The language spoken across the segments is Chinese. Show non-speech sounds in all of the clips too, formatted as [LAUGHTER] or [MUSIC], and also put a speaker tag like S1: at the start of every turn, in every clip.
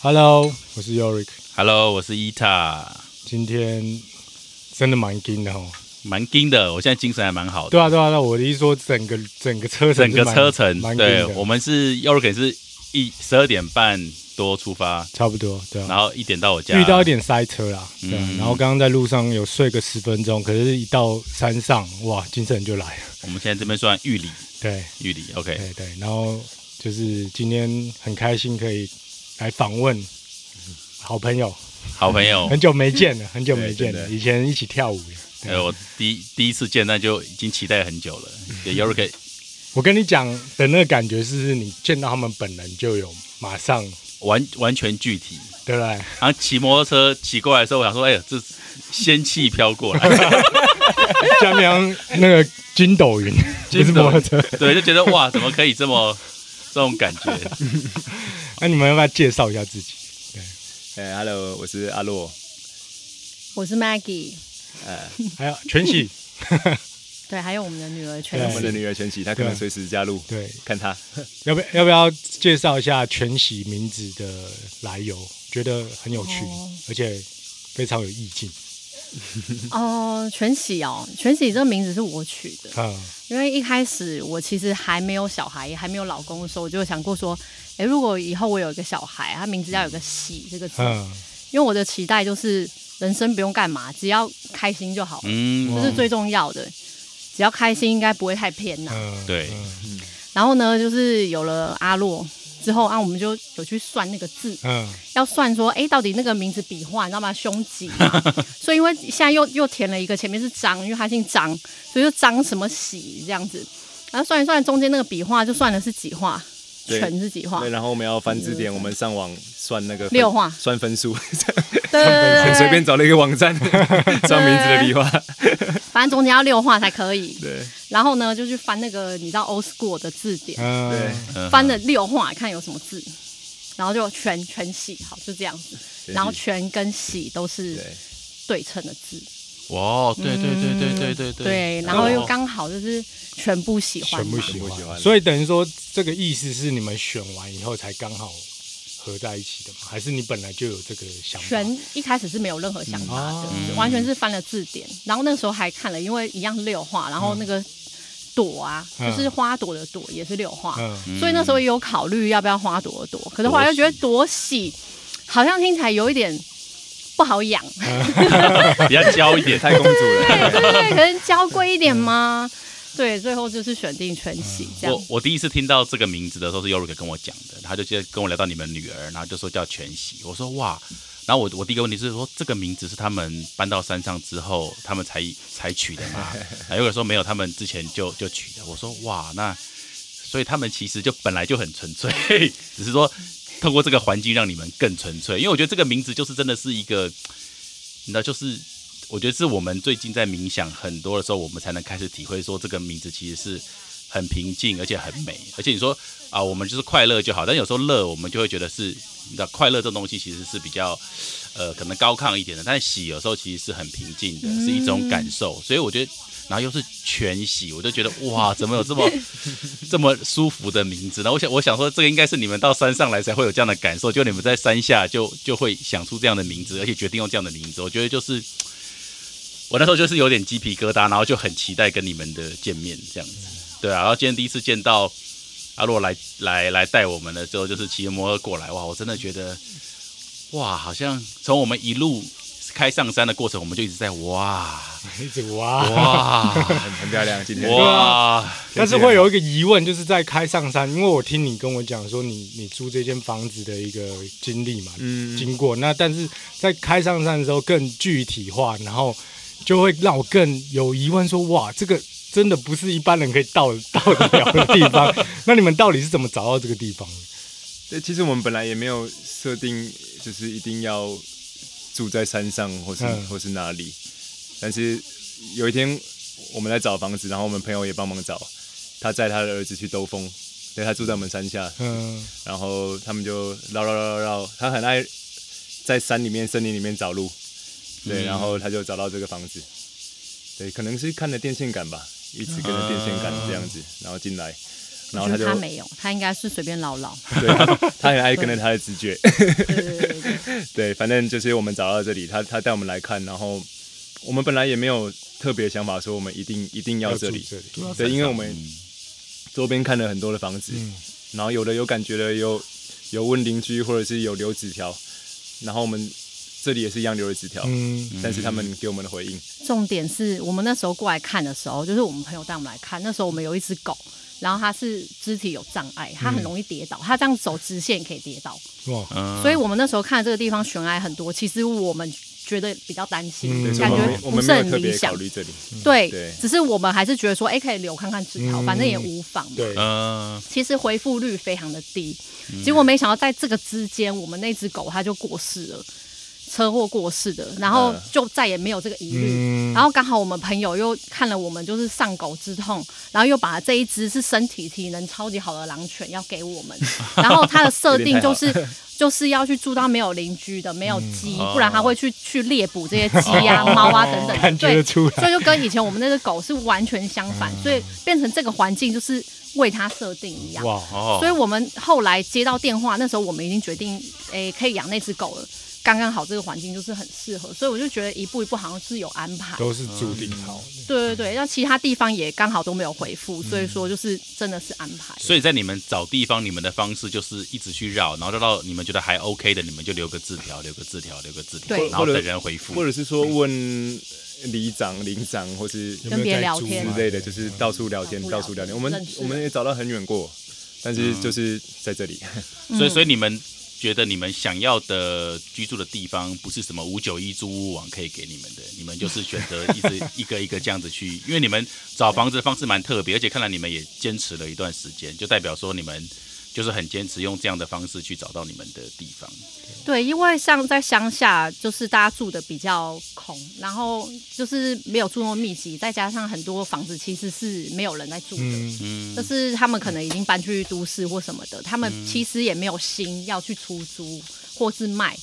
S1: Hello，我是 Yorick。
S2: Hello，我是伊塔，
S1: 今天真的蛮惊的哦。
S2: 蛮惊的，我现在精神还蛮好的。
S1: 对啊，对啊，那我的意思说，整个整个车程
S2: 整个车程，
S1: 蛮
S2: 对我们是 y o r k 是一十二点半多出发，
S1: 差不多，对啊。
S2: 然后一点到我家，
S1: 遇到一点塞车啦，对啊、
S2: 嗯
S1: 然后刚刚在路上有睡个十分钟，可是一到山上，哇，精神就来了。
S2: 我们现在这边算玉里，
S1: 对，
S2: 玉里，OK，
S1: 对对，然后就是今天很开心可以来访问好朋友，
S2: 好朋友，[LAUGHS]
S1: 很久没见了，[LAUGHS] 很久没见了，以前一起跳舞的。
S2: 呃，我第一第一次见，那就已经期待很久了。给 y o r k
S1: 我跟你讲的那个感觉是，你见到他们本人就有马上，
S2: 完完全具体，
S1: 对不对？
S2: 然后骑摩托车骑过来的时候，我想说，哎呀，这仙气飘过来，[LAUGHS]
S1: 下面那个筋斗云，不是摩托车。
S2: 对，就觉得哇，怎么可以这么这种感觉？
S1: 那你们要不要介绍一下自己？
S3: 哎、h e l l o 我是阿洛。
S4: 我是 Maggie，
S1: 还有全喜，[LAUGHS]
S4: 对，还有我们的女儿全
S1: 喜
S3: 我们的女儿全喜，她可能随时加入，
S1: 对，
S3: 看她。
S1: 要不要不要介绍一下全喜名字的来由？觉得很有趣，
S4: 哦
S1: 而且非常有意境。[LAUGHS]
S4: 哦，全喜哦，全喜这个名字是我取的，
S1: 啊，
S4: 因为一开始我其实还没有小孩，也还没有老公的时候，我就想过说，诶，如果以后我有一个小孩，他名字要有个喜这个字，
S1: 嗯，
S4: 因为我的期待就是人生不用干嘛，只要开心就好，
S2: 嗯，
S4: 这是最重要的。只要开心，应该不会太偏呐、
S1: 嗯，
S2: 对
S1: 嗯
S4: 然后呢，就是有了阿洛之后啊，我们就有去算那个字，
S1: 嗯，
S4: 要算说，哎，到底那个名字笔画，你知道吗？凶吉嘛，[LAUGHS] 所以因为现在又又填了一个，前面是张，因为他姓张，所以就张什么喜这样子。然后算一算，中间那个笔画就算的是几画，全是几画？
S3: 对，，然后我们要翻字典，我们上网算那个
S4: 六画。
S3: 算分数，
S4: 对
S3: 很随便找了一个网站，[LAUGHS] 叫名字的笔画。
S4: 反正中间要六画才可以。
S3: 对。
S4: 然后呢，就去翻那个你知道 old school 的字典，
S1: 嗯，
S3: 对，
S2: 嗯。
S4: 翻了六画，看有什么字，然后就全全喜，好就这样子。然后全跟喜都是
S3: 对。
S4: 对称的字，
S2: 哇，对对对对对对对，
S4: 对，然后又
S2: 哦。
S4: 刚好就是全部喜欢嘛，
S1: 全部喜欢，
S3: 全部喜欢。
S1: 所以等于说这个意思是你们选完以后才刚好合在一起的吗？还是你本来就有这个想法？
S4: 全一开始是没有任何想法的，
S1: 嗯
S4: 完全是翻了字典，然后那个时候还看了，因为一样是六画，然后那个朵啊，
S1: 嗯
S4: 就是花朵的朵也是六画，
S1: 嗯，
S4: 所以那时候也有考虑要不要花朵的朵，可是后来又觉得朵喜好像听起来有一点不好养，[LAUGHS]
S2: 比较娇一点，
S3: 太公主了。[LAUGHS]
S4: 对对对，可能娇贵一点吗？对，最后就是选定全喜
S2: 我。我第一次听到这个名字的时候是 Yorik 跟我讲的，他就接跟我聊到你们女儿，然后就说叫全喜，我说哇，然后我我第一个问题是说这个名字是他们搬到山上之后他们才才取的吗？然后 Yorik 说没有，他们之前就就取的。我说哇，那所以他们其实就本来就很纯粹，[LAUGHS] 只是说透过这个环境让你们更纯粹，因为我觉得这个名字就是真的是一个，那就是。我觉得是我们最近在冥想很多的时候，我们才能开始体会说这个名字其实是很平静，而且很美。而且你说啊，我们就是快乐就好，但有时候乐，我们就会觉得是，你知道，快乐这东西其实是比较呃可能高亢一点的，但是喜有时候其实是很平静的，是一种感受。所以我觉得，然后又是全喜，我就觉得哇，怎么有这么 [LAUGHS] 这么舒服的名字呢？我想，我想说，这个应该是你们到山上来才会有这样的感受，就你们在山下就就会想出这样的名字，而且决定用这样的名字。我觉得就是。我那时候就是有点鸡皮疙瘩，然后就很期待跟你们的见面这样子，对啊，然后今天第一次见到阿洛来来来带我们的时候，就是骑着摩托过来，哇，我真的觉得，哇，好像从我们一路开上山的过程，我们就一直在哇
S1: 一直哇。[LAUGHS]
S2: 哇
S3: 很很漂亮，今天
S2: 哇，
S1: 但是会有一个疑问，就是在开上山，因为我听你跟我讲说你你租这间房子的一个经历嘛，
S3: 嗯
S1: 经过。那但是在开上山的时候更具体化，然后就会让我更有疑问说，哇，这个真的不是一般人可以到到得了的地方。[LAUGHS] 那你们到底是怎么找到这个地方的？
S3: 对，其实我们本来也没有设定，就是一定要住在山上或是、
S1: 嗯
S3: 或是哪里。但是有一天我们来找房子，然后我们朋友也帮忙找，他载他的儿子去兜风，对他住在我们山下，
S1: 嗯
S3: 然后他们就绕绕绕绕绕，他很爱在山里面、森林里面找路，对，
S2: 嗯。
S3: 然后他就找到这个房子，对，可能是看了电线杆吧，一直跟着电线杆这样子，然后进来，然后他就
S4: 他没有，他应该是随便唠唠。[LAUGHS]
S3: 对他他很爱跟着他的直觉，[LAUGHS]
S4: 对对对对。对，
S3: 对，反正就是我们找到这里，他他带我们来看，然后我们本来也没有特别想法说我们一定一定要这里，
S1: 这里，
S3: 对，因为我们
S2: 嗯。
S3: 周边看了很多的房子，
S1: 嗯。
S3: 然后有的有感觉的，有有问邻居或者是有留纸条，然后我们这里也是一样留了纸条，
S1: 嗯，
S3: 但是他们给我们的回应，
S4: 重点是我们那时候过来看的时候，就是我们朋友带我们来看，那时候我们有一只狗，然后它是肢体有障碍，它很容易跌倒，它这样走直线可以跌倒，
S1: 哇，
S2: 嗯。
S4: 所以我们那时候看这个地方悬崖很多，其实我们觉得比较担心，感觉
S3: 我们我
S4: 不是很理想
S3: 考。虑这里，
S4: 对，
S3: 对。
S4: 只是我们还是觉得说，哎，可以留看看纸条，
S1: 嗯。
S4: 反正也无妨嘛。
S1: 对，
S2: 嗯，
S4: 其实回复率非常的低，结果没想到在这个之间，我们那只狗它就过世了，车祸过世的，然后
S3: 嗯
S4: 就再也没有这个疑虑。
S1: 嗯
S4: 然后刚好我们朋友又看了我们就是丧狗之痛，然后又把这一只是身体体能超级好的狼犬要给我们，[LAUGHS] 然后它的设定就是就是要去住到没有邻居的、没有鸡，
S2: 哦
S4: 不然它会去去猎捕这些鸡啊、猫啊等等。[LAUGHS]
S1: 感觉
S4: 对
S1: 得，出来，
S4: 所以就跟以前我们那只狗是完全相反，所以变成这个环境就是为它设定一样。
S1: 哇，
S2: 哦，
S4: 所以我们后来接到电话，那时候我们已经决定，诶，可以养那只狗了。刚刚好这个环境就是很适合，所以我就觉得一步一步好像是有安排。
S1: 都是注定好的，
S4: 对对对，那其他地方也刚好都没有回复，所以说就是真的是安排。
S2: 所以在你们找地方，你们的方式就是一直去绕，然后绕到你们觉得还 OK 的，你们就留个字条，留个字条，留个字条，
S4: 对
S2: 然后等人回复
S3: 或。者是说问里长、邻长或是
S1: 有没有
S4: 跟别人
S1: 在租
S4: 聊天
S1: 啊
S3: 之类的，就是到处聊天，
S4: 到处
S3: 聊天。我们我们也找到很远过，但是就是在这里。
S2: 所以，所以你们觉得你们想要的居住的地方，不是什么五九一租屋网可以给你们的，你们就是选择一直一个一个这样子去，因为你们找房子的方式蛮特别，而且看来你们也坚持了一段时间，就代表说你们就是很坚持用这样的方式去找到你们的地方。
S4: 对，因为像在乡下，就是大家住的比较空，然后就是没有住那么密集，再加上很多房子其实是没有人在住的。
S1: 嗯，
S2: 嗯
S4: 就，是他们可能已经搬去都市或什么的，他们其实也没有心要去出租或是卖，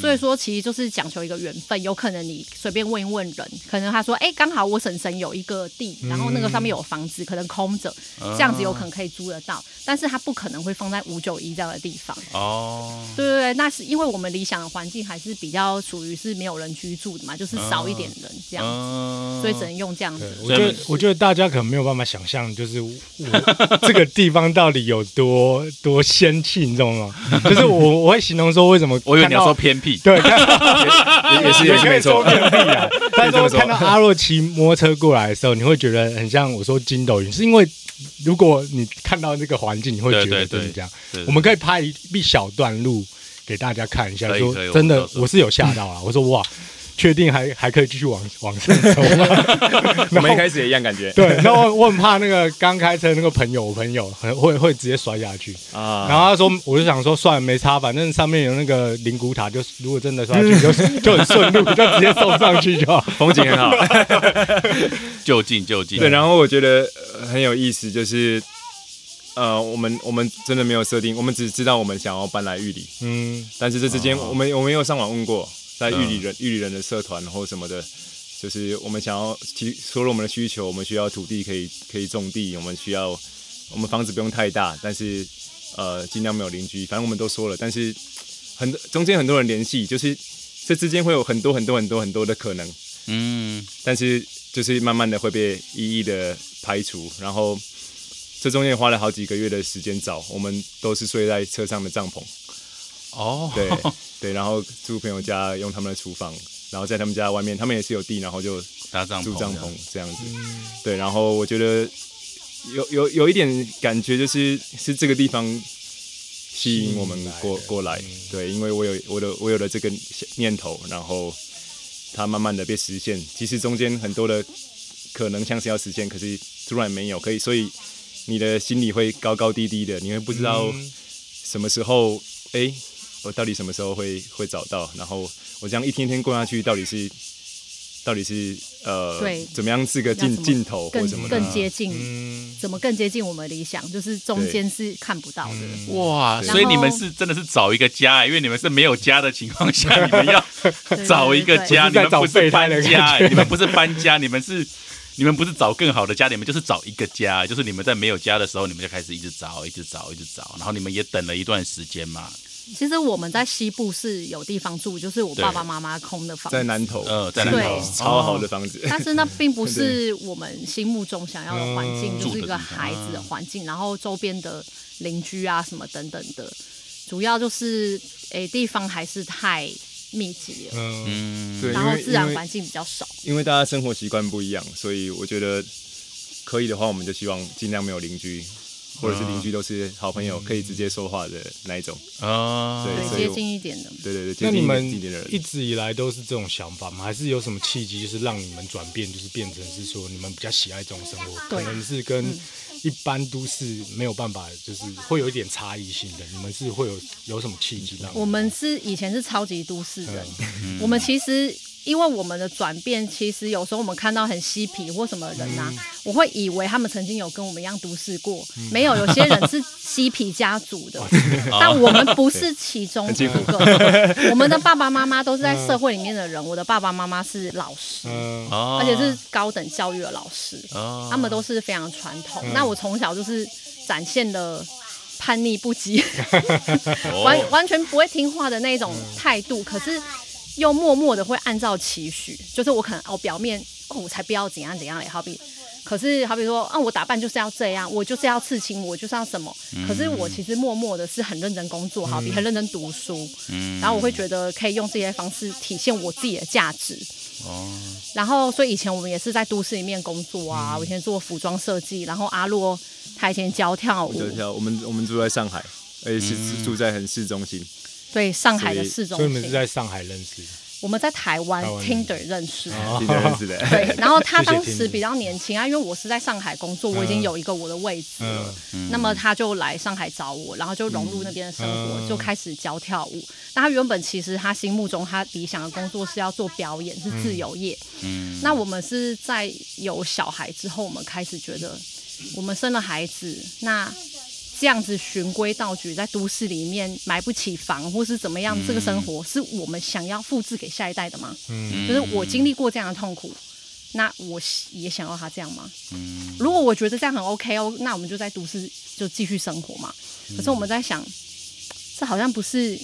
S4: 所以说其实就是讲求一个缘分。有可能你随便问一问人，可能他说，哎、刚好我婶婶有一个地，然后那个上面有房子，可能空着，这样子有可能可以租得到，但是他不可能会放在五九一这样的地方。
S2: 哦，
S4: 对对对，那是因为我们理想的环境还是比较属于是没有人居住的嘛，就是少一点人这样，
S2: 嗯，
S4: 所以只能用这样子，。
S1: 我觉得我觉得大家可能没有办法想象，就是我 [LAUGHS] 这个地方到底有多多仙气，你知道吗？就是我我会形容说，为什么
S2: 我以为你要
S1: 看到
S2: 说偏僻，
S1: 对，[LAUGHS]
S3: 也也 [LAUGHS] 是也是没错。
S1: 偏僻啊。但是我看到阿若骑摩托车过来的时候，你会觉得很像我说筋斗云，是因为如果你看到那个环境，你会觉得真的这样。我们可以拍一一小段路给大家看一下，说真的
S2: 我
S1: 是有吓到啊。我说哇，确定还还可以继续往往上走吗？[LAUGHS]
S3: 我们一开始也一样感觉。
S1: 对，然后我我很怕那个刚开车那个朋友，我朋友很会会直接摔下去。
S3: 啊，
S1: 然后他说，我就想说，算了，没差，反正上面有那个灵骨塔，就如果真的摔下去，[LAUGHS] 就就很顺路，就直接送上去就好。
S3: 风景很好。[LAUGHS]
S2: 就近就近。
S3: 对，然后我觉得呃很有意思，就是呃，我们我们真的没有设定，我们只知道我们想要搬来玉里，
S1: 嗯，
S3: 但是这之间
S2: 哦
S3: 我们我们有上网问过，在玉里人玉里人的社团或什么的。就是我们想要提说了我们的需求，我们需要土地可以可以种地，我们需要我们房子不用太大，但是呃尽量没有邻居，反正我们都说了，但是很中间很多人联系，就是这之间会有很多很多很多很多的可能，
S2: 嗯，
S3: 但是就是慢慢的会被一一的排除，然后这中间花了好几个月的时间找，我们都是睡在车上的帐篷，
S2: 哦，
S3: 对对，然后住朋友家用他们的厨房，然后在他们家外面，他们也是有地，然后就
S2: 搭帐篷，
S3: 住帐篷这样子，对，然后我觉得有有有一点感觉，就是是这个地方吸引我们过过来，对，因为我有我的我有了这个念头，然后它慢慢的被实现。其实中间很多的可能像是要实现，可是突然没有，可以，所以你的心里会高高低低的，你会不知道什么时候，哎、我到底什么时候会会找到？然后我这样一天天过下去，到底是到底是呃，
S4: 对
S3: 怎么样是个尽尽头或
S4: 更
S3: 什么的？
S4: 更接近，
S1: 嗯，
S4: 怎么更接近我们理想？就是中间是看不到的。
S1: 嗯
S2: 哇，所以你们是真的是找一个家、因为你们是没有家的情况下，你们要 [LAUGHS] 找一个家，你们不是
S1: 备胎的
S2: 搬家、你们不是搬家，你们是你们不是找更好的家，你们就是找一个家，就是你们在没有家的时候，你们就开始一直找，一直找，一直找，然后你们也等了一段时间嘛。
S4: 其实我们在西部是有地方住，就是我爸爸妈妈空的房子，
S3: 在南头，
S2: 呃，在南
S4: 对
S2: 头，
S3: 超好的房子，[LAUGHS]
S4: 但是那并不是我们心目中想要的环境，
S1: 嗯
S4: 就是一个孩子的环境，然后周边的邻居啊什么等等的，主要就是诶地方还是太密集了，
S1: 嗯，
S4: 然后自然环境比较少。
S3: 因为大家生活习惯不一样，所以我觉得可以的话，我们就希望尽量没有邻居，或者是邻居都是好朋友，可以直接说话的那一种。
S2: 啊，
S3: 对
S4: 接近一点的。
S3: 对对对，接近一
S1: 那你们
S3: 点一点的人
S1: 一直以来都是这种想法吗？还是有什么契机，就是让你们转变，就是变成是说你们比较喜爱这种生活，可能是跟一般都市没有办法，就是会有一点差异性的。你们是会有有什么契机让
S4: 我们是以前是超级都市人，
S1: 嗯
S4: 我们其实因为我们的转变，其实有时候我们看到很嬉皮或什么人呐、
S1: 嗯。
S4: 我会以为他们曾经有跟我们一样都市过，没有，有些人是嬉皮家族的，[LAUGHS] 但我们不是其中一个。[LAUGHS] 我们的爸爸妈妈都是在社会里面的人，我的爸爸妈妈是老师，而且是高等教育的老师，
S2: 哦，
S4: 他们都是非常传统。
S1: 嗯。
S4: 那我从小就是展现了叛逆不羁。
S2: 哦 [LAUGHS]
S4: 完完全不会听话的那种态度，可是又默默的会按照期许，就是我可能哦表面哦我才不要怎样怎样嘞，好比。可是，好比说，啊，我打扮就是要这样，我就是要刺青，我就是要什么。可是我其实默默的是很认真工作，好比很认真读书，然后我会觉得可以用这些方式体现我自己的价值。
S2: 哦，
S4: 然后，所以以前我们也是在都市里面工作啊，我以前做服装设计，然后阿洛他以前教跳舞，
S3: 教跳我们我们住在上海，而且是住在很市中心。
S4: 对上海的
S3: 所以
S4: 市中
S1: 所以你们是，在上海认识的，
S4: 我们在台湾 Tinder 认识的。
S3: 听得认识的，
S4: 对，[LAUGHS] 然后他当时比较年轻啊，因为我是在上海工作，我已经有一个我的位置了。
S1: 嗯。
S4: 那么他就来上海找我，然后就融入那边的生活，
S1: 嗯。
S4: 就开始教跳舞。那他原本其实他心目中他理想的工作是要做表演，是自由业。
S2: 嗯，
S4: 那我们是在有小孩之后，我们开始觉得，我们生了孩子，那这样子循规蹈矩，在都市里面买不起房或是怎么样，这个生活是我们想要复制给下一代的吗？
S1: 嗯
S4: 就是我经历过这样的痛苦，那我也想要他这样吗？
S2: 嗯
S4: 如果我觉得这样很 OK 哦，那我们就在都市就继续生活嘛。可是我们在想，这好像不是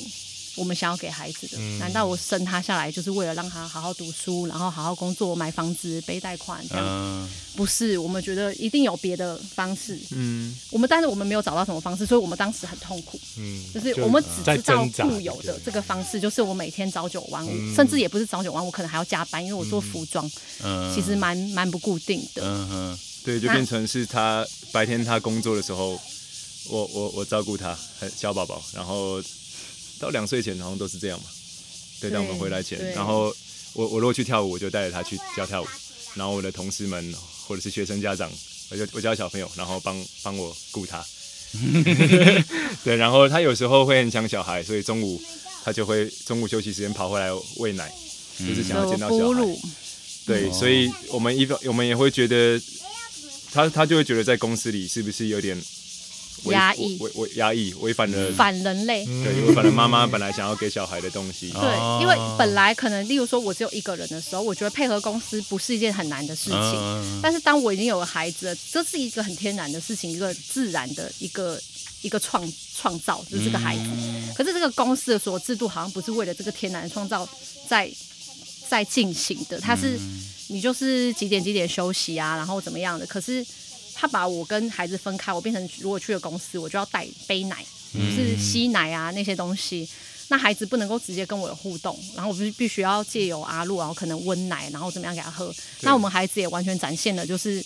S4: 我们想要给孩子的。难道我生他下来就是为了让他好好读书，然后好好工作、买房子、背贷款这样？
S2: 嗯，
S4: 不是，我们觉得一定有别的方式。
S3: 嗯，
S4: 我们但是我们没有找到什么方式，所以我们当时很痛苦。
S1: 嗯，
S4: 就是我们只
S1: 在
S4: 知道固有的这个方式，就是我每天朝九晚五，甚至也不是朝九晚五，可能还要加班，因为我做服装，
S2: 嗯
S4: 其实蛮蛮不固定的。
S2: 嗯哼，
S3: 对，就变成是他白天他工作的时候，我我我照顾他，很小宝宝，然后到两岁前好像都是这样嘛。对，
S4: 对
S3: 在我们回来前，然后我我如果去跳舞，我就带着他去教跳舞，然后我的同事们或者是学生家长，我就我教小朋友，然后帮帮我顾他。[LAUGHS] 对，然后他有时候会很想小孩，所以中午他就会中午休息时间跑回来喂奶，就是想要
S4: 就
S3: 见到小孩。对，所以我们一方我们也会觉得，他他就会觉得在公司里是不是有点违
S4: 压抑
S3: 违违压抑，违反了
S4: 反人类。
S3: 对，违反了妈妈本来想要给小孩的东西。
S4: 对，
S2: 哦
S4: 因为本来可能，例如说，我只有一个人的时候，我觉得配合公司不是一件很难的事情。
S2: 嗯
S4: 但是当我已经有了孩子了，这是一个很天然的事情，一个自然的一个一个创创造，就是这个孩子。可是这个公司的所有制度好像不是为了这个天然的创造在在进行的，它是你就是几点几点休息啊，然后怎么样的。可是他把我跟孩子分开，我变成如果去了公司，我就要带杯奶，就是吸奶啊那些东西。那孩子不能够直接跟我有互动，然后我必必须要借由阿露，然后可能温奶，然后怎么样给他喝。那我们孩子也完全展现了，就是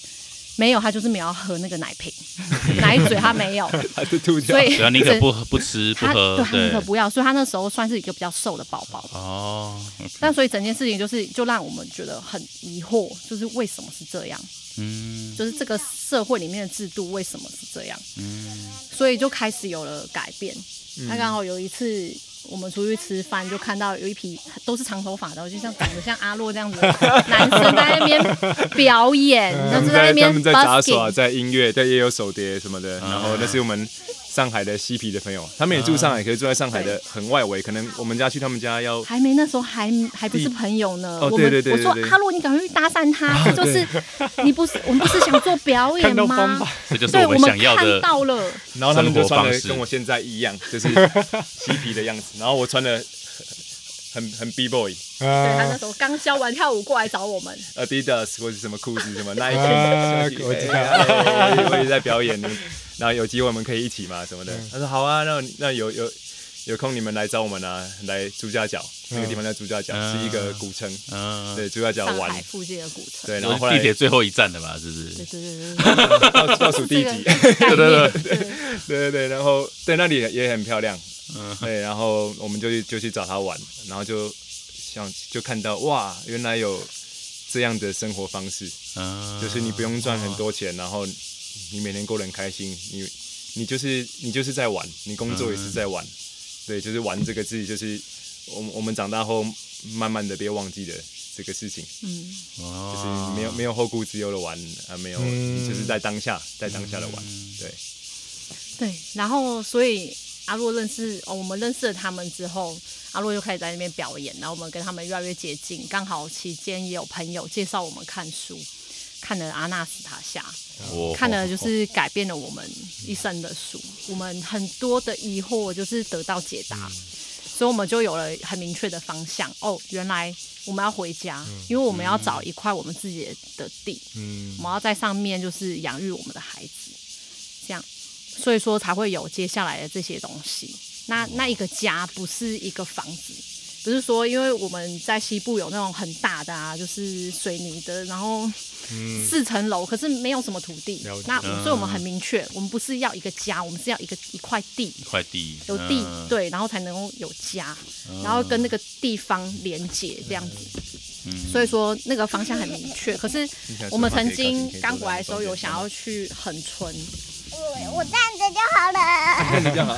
S4: 没有他就是没有要喝那个奶瓶，[LAUGHS] 奶嘴他没有，
S3: 他就吐掉
S4: 所。以
S2: 对啊，宁可不喝不吃不
S4: 他
S2: 喝
S4: 对，他宁可，不要，所以他那时候算是一个比较瘦的宝宝。
S2: 哦，
S4: 但所以整件事情就是就让我们觉得很疑惑，就是为什么是这样？
S2: 嗯
S4: 就是这个社会里面的制度为什么是这样？嗯所以就开始有了改变。他刚好有一次我们出去吃饭，就看到有一批都是长头发的，就像长得像阿洛这样子的 [LAUGHS] 男生在那边表演，
S3: 然后
S4: 就是在那边
S3: 在他们在杂耍，在音乐，对，也有手碟什么的。然后那是我们上海的嬉皮的朋友，他们也住上海，可是住在上海的很外围，可能我们家去他们家要
S4: 还没那时候还还不是朋友呢。
S3: 哦
S4: 我们
S3: 对对对对对
S4: 我说哈洛，你赶快去搭讪他，他就是你不是我们不是想做表演吗 [LAUGHS]
S1: 法？，
S2: 这就是
S4: 对，
S2: 我们
S4: 看
S2: 想要的。
S4: 到了，
S3: 然后他们就穿的
S2: 生活方式
S3: 跟我现在一样，就是嬉皮的样子，然后我穿的很很 B boy。
S4: 对他那
S1: 啊
S4: 时候刚教完跳舞过来找我们，[LAUGHS]
S3: Adidas 或者什么裤子什么 [LAUGHS] Nike，
S1: 我知道
S3: 哎我也我也在表演，然后有机会我们可以一起嘛什么的。
S1: 嗯。
S3: 他说好啊，那那有有有空你们来找我们啊，来朱家角那个地方叫朱家角，
S2: 嗯。
S3: 是一个古城，
S2: 嗯，
S3: 对，朱家角玩
S4: 上海，附近的古城。
S3: 对，然
S2: 然
S3: 后后来
S2: 地铁最后一站的吧，是不是？
S4: 对对对对对，
S3: 倒倒数第
S4: 这
S3: 几？
S4: 个概念对
S3: 对对对，然后对那里也很漂亮，
S2: 嗯。
S3: 对，然后我们就去就去找他玩，然后就想就看到哇，原来有这样的生活方式，
S2: 嗯，
S3: 就是你不用赚很多钱，然后你每天过得很开心，你你就是你就是在玩，你工作也是在玩，对，就是玩这个字，就是我们我们长大后慢慢的别忘记的这个事情，
S4: 嗯，
S2: 哦，
S3: 就是没有没有后顾之忧的玩啊，没有，
S1: 嗯。
S3: 就是在当下，在当下的玩，对，
S4: 对。然后所以阿洛认识哦，我们认识了他们之后，阿洛就开始在那边表演，然后我们跟他们越来越接近。刚好期间也有朋友介绍我们看书，看了《阿纳斯塔夏》。
S2: 我
S4: 看了就是改变了我们一生的书，我们很多的疑惑就是得到解答，所以我们就有了很明确的方向。哦，原来我们要回家，因为我们要找一块我们自己的地，
S1: 嗯
S4: 我们要在上面就是养育我们的孩子，这样，所以说才会有接下来的这些东西。那那一个家不是一个房子，不是说因为我们在西部有那种很大的啊，就是水泥的，然后
S1: 嗯
S4: 四层楼，可是没有什么土地
S1: 了解。
S4: 那
S2: 嗯
S4: 所以我们很明确，我们不是要一个家，我们是要一个一块地，
S2: 一块地，
S4: 有地、
S2: 嗯，
S4: 对，然后才能够有家，然后跟那个地方连接这样子。
S2: 嗯
S4: 所以说那个方向很明确。可是我们曾经刚回来的时候有想要
S3: 要
S4: 去恒春，
S5: 我我站着就好了。
S3: 看着就好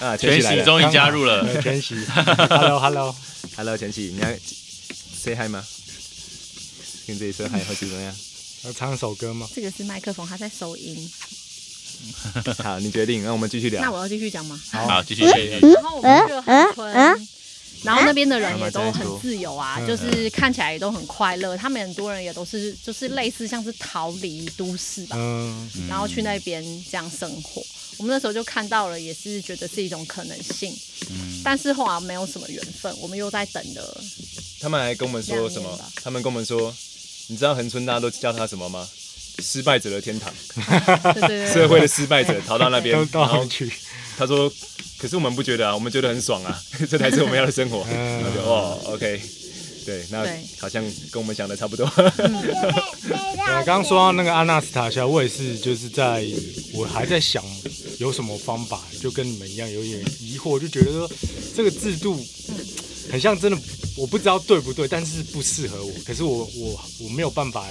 S3: [LAUGHS] 啊，
S2: 全
S3: 喜
S2: 终于加入了，
S1: 呃全息，Hello
S3: Hello，，Hello 全喜，你要 say hi 吗？跟这一说 [LAUGHS] hi 会是怎么样？
S1: 要唱首歌吗？
S4: 这个是麦克风，它在收音。[LAUGHS]
S3: 好，你决定，那我们继续聊。
S4: 那我要继续讲吗？
S2: 好，继续继续，
S4: 然后我们去了恒春，然后那边的人也都很自由啊，
S1: 嗯
S4: 就是看起来也都很快乐。他们很多人也都是就是类似像是逃离都市吧，
S1: 嗯，
S4: 然后去那边这样生活。我们那时候就看到了，也是觉得是一种可能性，
S2: 嗯
S4: 但是后来没有什么缘分，我们又在等了。
S3: 他们还跟我们说什么？他们跟我们说，你知道恒春大家都叫他什么吗？失败者的天堂，[LAUGHS]
S4: 对对对
S3: 社会的失败者逃到那边，然后
S1: 去，
S3: 他说，可是我们不觉得啊，我们觉得很爽啊，[LAUGHS] 这才是我们要的生活。
S1: 嗯
S3: 然后就哦，OK，对，那好像跟我们想的差不多。
S1: 我，刚刚说到那个阿纳斯塔夏，我也是，就是在我还在想有什么方法，就跟你们一样有点疑惑，就觉得说这个制度很像真的，我不知道对不对，但是不适合我。可是我我我没有办法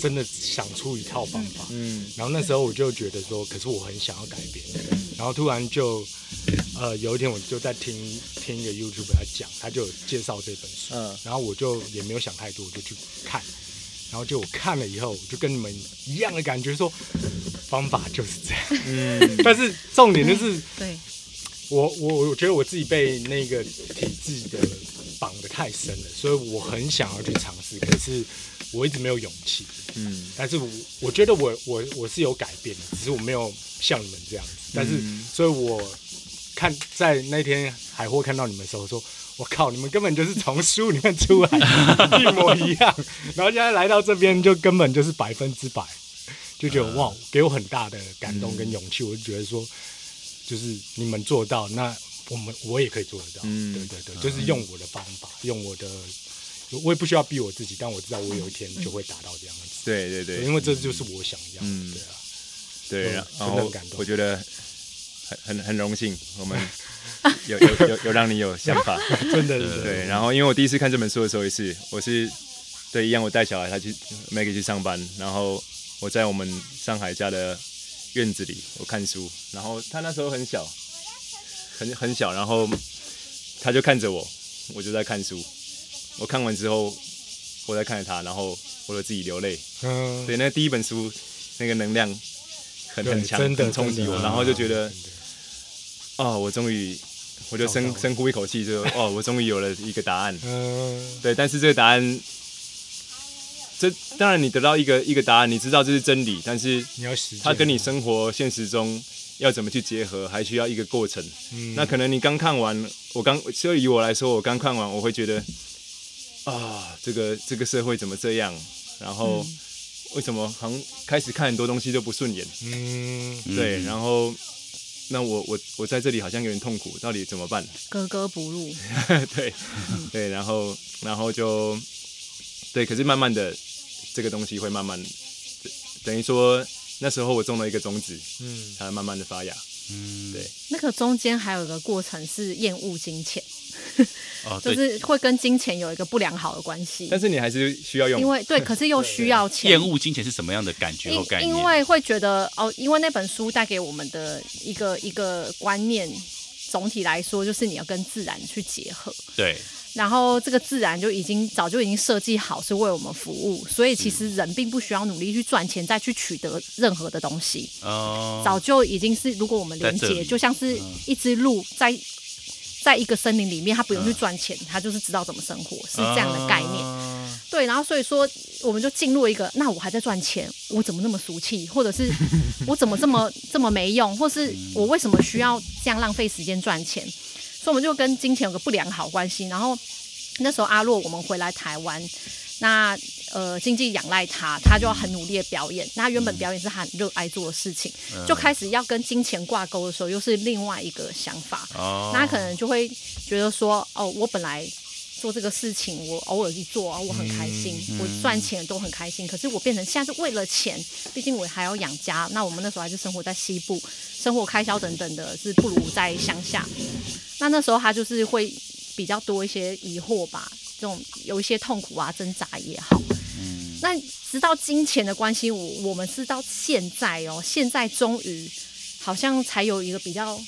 S1: 真的想出一套方法。
S3: 嗯，
S1: 然后那时候我就觉得说，可是我很想要改变，然后突然就，呃，有一天我就在听听一个 YouTube 他讲，他就介绍这本书，
S3: 嗯。
S1: 然后我就也没有想太多，我就去看，然后就我看了以后，我就跟你们一样的感觉说，方法就是这样，
S3: 嗯，[LAUGHS]
S1: 但是重点就是
S4: 对，
S1: 我我我觉得我自己被那个体制的绑得太深了，所以我很想要去尝试，可是我一直没有勇气。
S3: 嗯，
S1: 但是我我觉得我我我是有改变的，只是我没有像你们这样子。但是，
S3: 嗯
S1: 所以我看在那天海货看到你们的时候，说我靠，你们根本就是从书里面出来，[LAUGHS] 一模一样。然后现在来到这边，就根本就是百分之百，就觉得哇，给我很大的感动跟勇气。我就觉得说，就是你们做到，那我们我也可以做得到。
S3: 嗯
S1: 对对对，就是用我的方法，用我的。我也不需要逼我自己，但我知道我有一天就会达到这样子。
S3: 对对对，
S1: 因为这就是我想要对啊，
S3: 对，
S1: 嗯
S3: 然
S1: 真的
S3: 后
S1: 很感动。
S3: 我觉得很很很荣幸，我们 [LAUGHS] 有有有有让你有想法。[LAUGHS]
S1: 真的是
S3: 对，然后因为我第一次看这本书的时候也是，我是对一样，我带小孩他去 Maggie 去上班，然后我在我们上海家的院子里我看书，然后他那时候很小，很很小，然后他就看着我，我就在看书，我看完之后我在看着他，然后我就自己流泪。
S1: 嗯，
S3: 对，那第一本书那个能量很
S1: 对
S3: 很强，
S1: 真的
S3: 很冲击我，然后就觉得哦，我终于，我就深深呼一口气，就哦，我终于有了一个答案。
S1: 嗯，
S3: 对，但是这个答案，这当然你得到一个一个答案，你知道这是真理，但是
S1: 你要
S3: 它跟你生活现实中要怎么去结合，还需要一个过程。
S1: 嗯
S3: 那可能你刚看完，我刚就以我来说，我刚看完，我会觉得啊，这个这个社会怎么这样？然后为什么好像开始看很多东西都不顺眼？
S1: 嗯，
S3: 对，
S2: 嗯
S3: 然后那我我我在这里好像有点痛苦，到底怎么办？
S4: 格格不入。[LAUGHS]
S3: 对对，然后然后就对，可是慢慢的这个东西会慢慢，等于说那时候我种了一个种子，
S1: 嗯，
S3: 它慢慢的发芽。
S2: 嗯
S3: 对
S4: 那个中间还有一个过程是厌恶金钱，
S2: 哦，[LAUGHS]
S4: 就，是会跟金钱有一个不良好的关系
S3: 但。是你还是需要用，
S4: 因为对，可是又需要钱。
S2: 厌恶金钱是什么样的感觉
S4: 因
S2: 念？
S4: 因为会觉得哦，因为那本书带给我们的一个一个观念，总体来说就是你要跟自然去结合。
S2: 对，
S4: 然后这个自然就已经早就已经设计好是为我们服务，所以其实人并不需要努力去赚钱再去取得任何的东西，
S2: 哦，
S4: 早就已经是如果我们连接，就像是一只鹿在在一个森林里面，他不用去赚钱，他就是知道怎么生活，是这样的概念。
S2: 啊
S4: 对，然后所以说我们就进入一个，那我还在赚钱，我怎么那么俗气，或者是 [LAUGHS] 我怎么这么这么没用，或是我为什么需要这样浪费时间赚钱？所以我们就跟金钱有个不良好关系。然后那时候阿洛我们回来台湾，那呃经济仰赖他，他就要很努力的表演。那原本表演是他很热爱做的事情，就开始要跟金钱挂钩的时候，又是另外一个想法。
S2: 哦，
S4: 那可能就会觉得说，哦，我本来做这个事情，我偶尔去做啊，我很开心，我赚钱都很开心。可是我变成现在是为了钱，毕竟我还要养家。那我们那时候还是生活在西部，生活开销等等的，是不如在乡下。那那时候他就是会比较多一些疑惑吧，这种有一些痛苦啊、挣扎也好。那直到金钱的关系，我我们是到现在哦，现在终于好像才有一个比较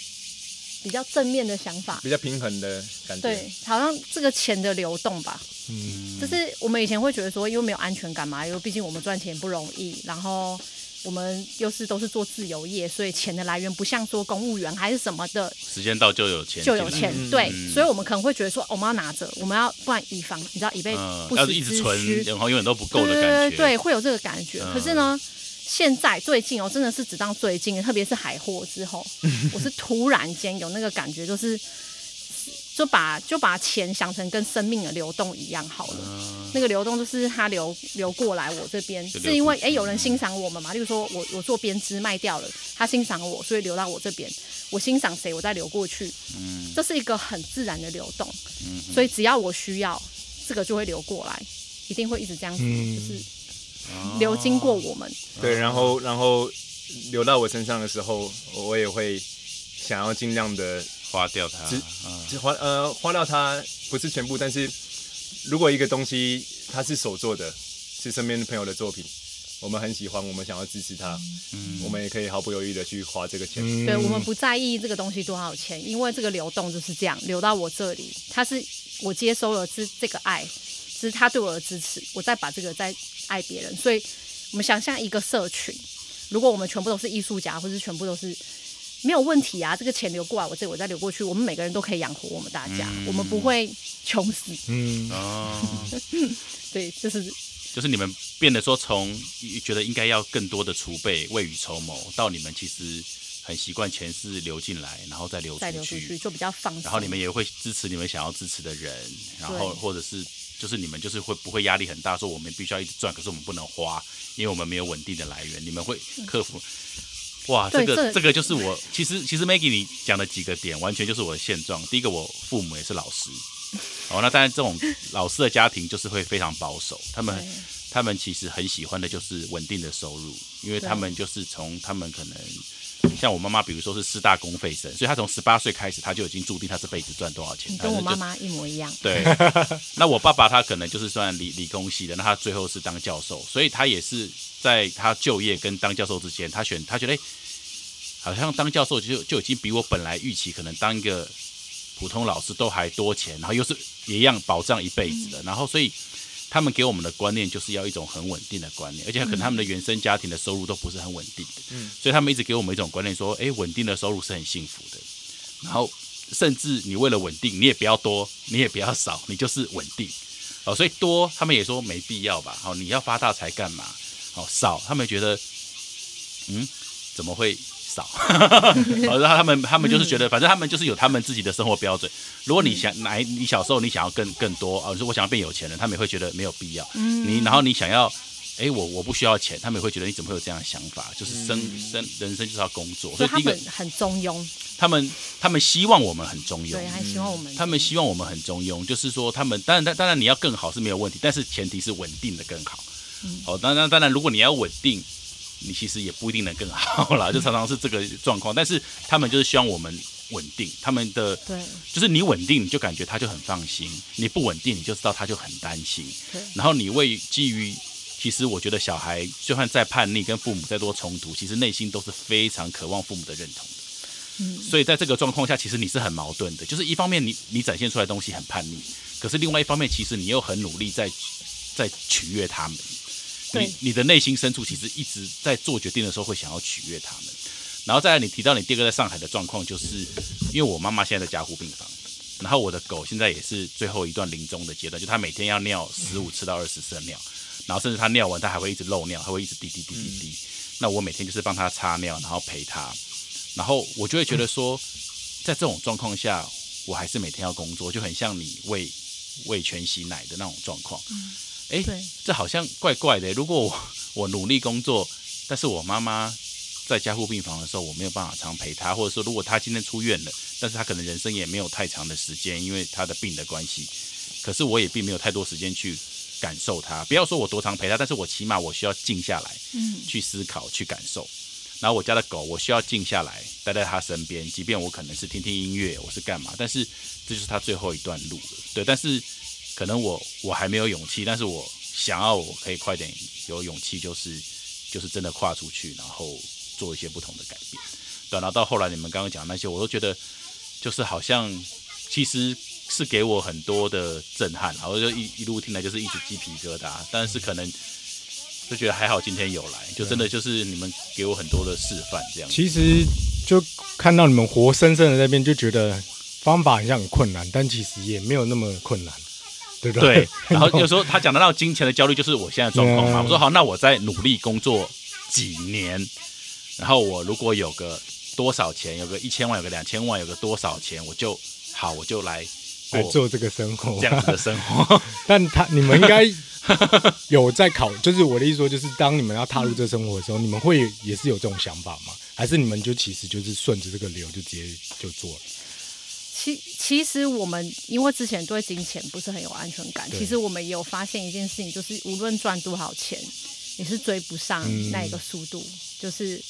S4: 比较正面的想法。
S3: 比较平衡的感觉。
S4: 对，好像这个钱的流动吧，
S1: 嗯，
S4: 就是我们以前会觉得说，因为没有安全感嘛，因为毕竟我们赚钱不容易，然后我们又是都是做自由业，所以钱的来源不像说公务员还是什么的
S2: 时间到就有钱，
S4: 就有钱，
S3: 嗯
S4: 对，
S2: 嗯。
S4: 所以我们可能会觉得说，哦我们要拿着，我们要不然以防你知道以备
S2: 嗯，
S4: 不时
S2: 要是一直
S4: 之
S2: 存
S4: 需，，
S2: 然后永远都不够的
S4: 对
S2: 感觉，
S4: 对对，会有这个感觉。
S2: 嗯
S4: 可是呢，现在最近哦，真的是只到最近，特别是海货之后，我是突然间有那个感觉，就是就把就把钱想成跟生命的流动一样好了。那个流动就是它流流过来我这边，是因为哎有人欣赏我们嘛？例如说我我做编织卖掉了，他欣赏我，所以流到我这边。我欣赏谁，我再流过去。
S2: 嗯
S4: 这是一个很自然的流动，
S2: 嗯
S4: 所以只要我需要，这个就会流过来，一定会一直这样子，
S1: 嗯
S4: 就是流经过我们。
S3: 对，然后然后流到我身上的时候，我也会想要尽量的
S2: 花掉它，
S3: 只只花呃花掉它不是全部，但是如果一个东西它是手做的，是身边朋友的作品，我们很喜欢，我们想要支持它，
S2: 嗯
S3: 我们也可以毫不犹豫的去花这个钱。
S1: 嗯
S4: 对我们不在意这个东西多少钱，因为这个流动就是这样流到我这里，它是我接收了这这个爱，是他对我的支持，我再把这个再爱别人。所以我们想象一个社群，如果我们全部都是艺术家，或是全部都是没有问题啊，这个钱流过来，我这里我再流过去，我们每个人都可以养活我们大家，
S2: 嗯
S4: 我们不会穷死。
S1: 嗯，
S2: 哦，[LAUGHS]
S4: 对，就是 [LAUGHS]
S2: 就是你们变得说从觉得应该要更多的储备未雨绸缪，到你们其实很习惯钱是流进来，然后再流
S4: 再流出去就比较放松。
S2: 然后你们也会支持你们想要支持的人，然后或者是就是你们就是会不会压力很大，说我们必须要一直赚，可是我们不能花，因为我们没有稳定的来源，你们会克服。哇，这个
S4: 这
S2: 这个就是我，其实其实 Maggie 你讲的几个点，完全就是我的现状。第一个，我父母也是老师，哦，那当然这种 [LAUGHS] 老师的家庭就是会非常保守，他们他们其实很喜欢的就是稳定的收入，因为他们就是从他们可能像我妈妈，比如说是四大公费生，所以她从十八岁开始，她就已经注定她这辈子赚多少钱。
S4: 你跟我妈妈一模一样。
S2: 对，[LAUGHS] 那我爸爸他可能就是算理理工系的，那他最后是当教授，所以他也是在他就业跟当教授之间，他选他觉得，哎、好像当教授就就已经比我本来预期可能当一个普通老师都还多钱，然后又是也一样保障一辈子的，然后所以他们给我们的观念就是要一种很稳定的观念，而且可能他们的原生家庭的收入都不是很稳定的，
S3: 嗯
S2: 所以他们一直给我们一种观念说，哎，稳定的收入是很幸福的。然后甚至你为了稳定，你也不要多，你也不要少，你就是稳定。哦，所以多他们也说没必要吧。好，你要发大财干嘛？好，少他们觉得，嗯，怎么会少？好，[LAUGHS] 然后他们他们就是觉得，反正他们就是有他们自己的生活标准。如果你想来，你小时候你想要更更多啊，你说我想要变有钱人，他们也会觉得没有必要。你然后你想要，哎，我我不需要钱，他们也会觉得你怎么会有这样的想法？就是生生人生就是要工作，
S4: 所以
S2: 第一个
S4: 们很中庸，
S2: 他们他们希望我们很中庸，
S4: 对，还希望我们
S2: 他们希望我们很中庸，就是说他们当然当当然你要更好是没有问题，但是前提是稳定的更好。好、当然当然如果你要稳定，你其实也不一定能更好啦，就常常是这个状况。但是他们就是希望我们稳定，他们的
S4: 对
S2: 就是你稳定，你就感觉他就很放心；你不稳定，你就知道他就很担心。
S4: 对
S2: 然后你为基于，其实我觉得小孩就算再叛逆，跟父母再多冲突，其实内心都是非常渴望父母的认同的。
S4: 嗯
S2: 所以在这个状况下，其实你是很矛盾的，就是一方面你你展现出来的东西很叛逆，可是另外一方面，其实你又很努力在在取悦他们。
S4: 对
S2: 你你的内心深处其实一直在做决定的时候会想要取悦他们。然后再来，你提到你第二个在上海的状况，就是因为我妈妈现在在加护病房，然后我的狗现在也是最后一段临终的阶段，就它每天要尿十五次到二十次的尿，然后甚至它尿完它还会一直漏尿，它会一直滴滴滴滴滴。那我每天就是帮它擦尿，然后陪它，然后我就会觉得说，在这种状况下，我还是每天要工作，就很像你喂喂全息奶的那种状况。哎、
S4: 对
S2: 这好像怪怪的。如果我我努力工作，但是我妈妈在加护病房的时候，我没有办法常陪她，或者说如果她今天出院了，但是她可能人生也没有太长的时间，因为她的病的关系，可是我也并没有太多时间去感受她。不要说我多常陪她，但是我起码我需要静下来，
S4: 嗯，
S2: 去思考、去感受。然后我家的狗，我需要静下来，待在它身边，即便我可能是听听音乐，我是干嘛，但是这就是它最后一段路了。对，但是可能我我还没有勇气，但是我想要我可以快点有勇气，就是就是真的跨出去，然后做一些不同的改变。对，然后到后来你们刚刚讲那些，我都觉得就是好像其实是给我很多的震撼，然后就一一路听来就是一直鸡皮疙瘩，但是可能。就觉得还好，今天有来，就真的就是你们给我很多的示范，这样。
S1: 其实就看到你们活生生的那边，就觉得方法好像很困难，但其实也没有那么困难，对 [LAUGHS]
S2: 然后有时候他讲到那金钱的焦虑，就是我现在状况嘛。
S1: 嗯
S2: 我说好，那我再努力工作几年，然后我如果有个多少钱，有个一千万，有个两千万，有个多少钱，我就好，我就来过
S1: 来做这个生活，
S2: 这样子的生活。[LAUGHS]
S1: 但他你们应该有在考，就是我的意思说，就是当你们要踏入这生活的时候，你们会也是有这种想法吗？还是你们就其实就是顺着这个流就直接就做了？
S4: 其其实我们因为之前对金钱不是很有安全感，其实我们也有发现一件事情，就是无论赚多少钱，你是追不上
S1: 嗯
S4: 那一个速度，就是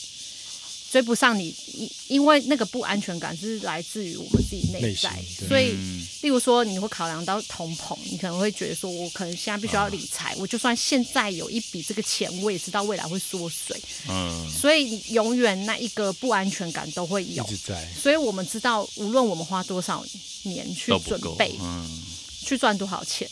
S4: 追不上你，因因为那个不安全感是来自于我们自己内
S1: 内
S4: 在所以。
S2: 嗯。
S4: 例如说，你会考量到通膨，你可能会觉得说，我可能现在必须要理财，我就算现在有一笔这个钱，我也知道未来会缩水，
S2: 嗯，
S4: 所以永远那一个不安全感都会有。所以我们知道，无论我们花多少年去。准备，
S2: 嗯，
S4: 去赚多少钱，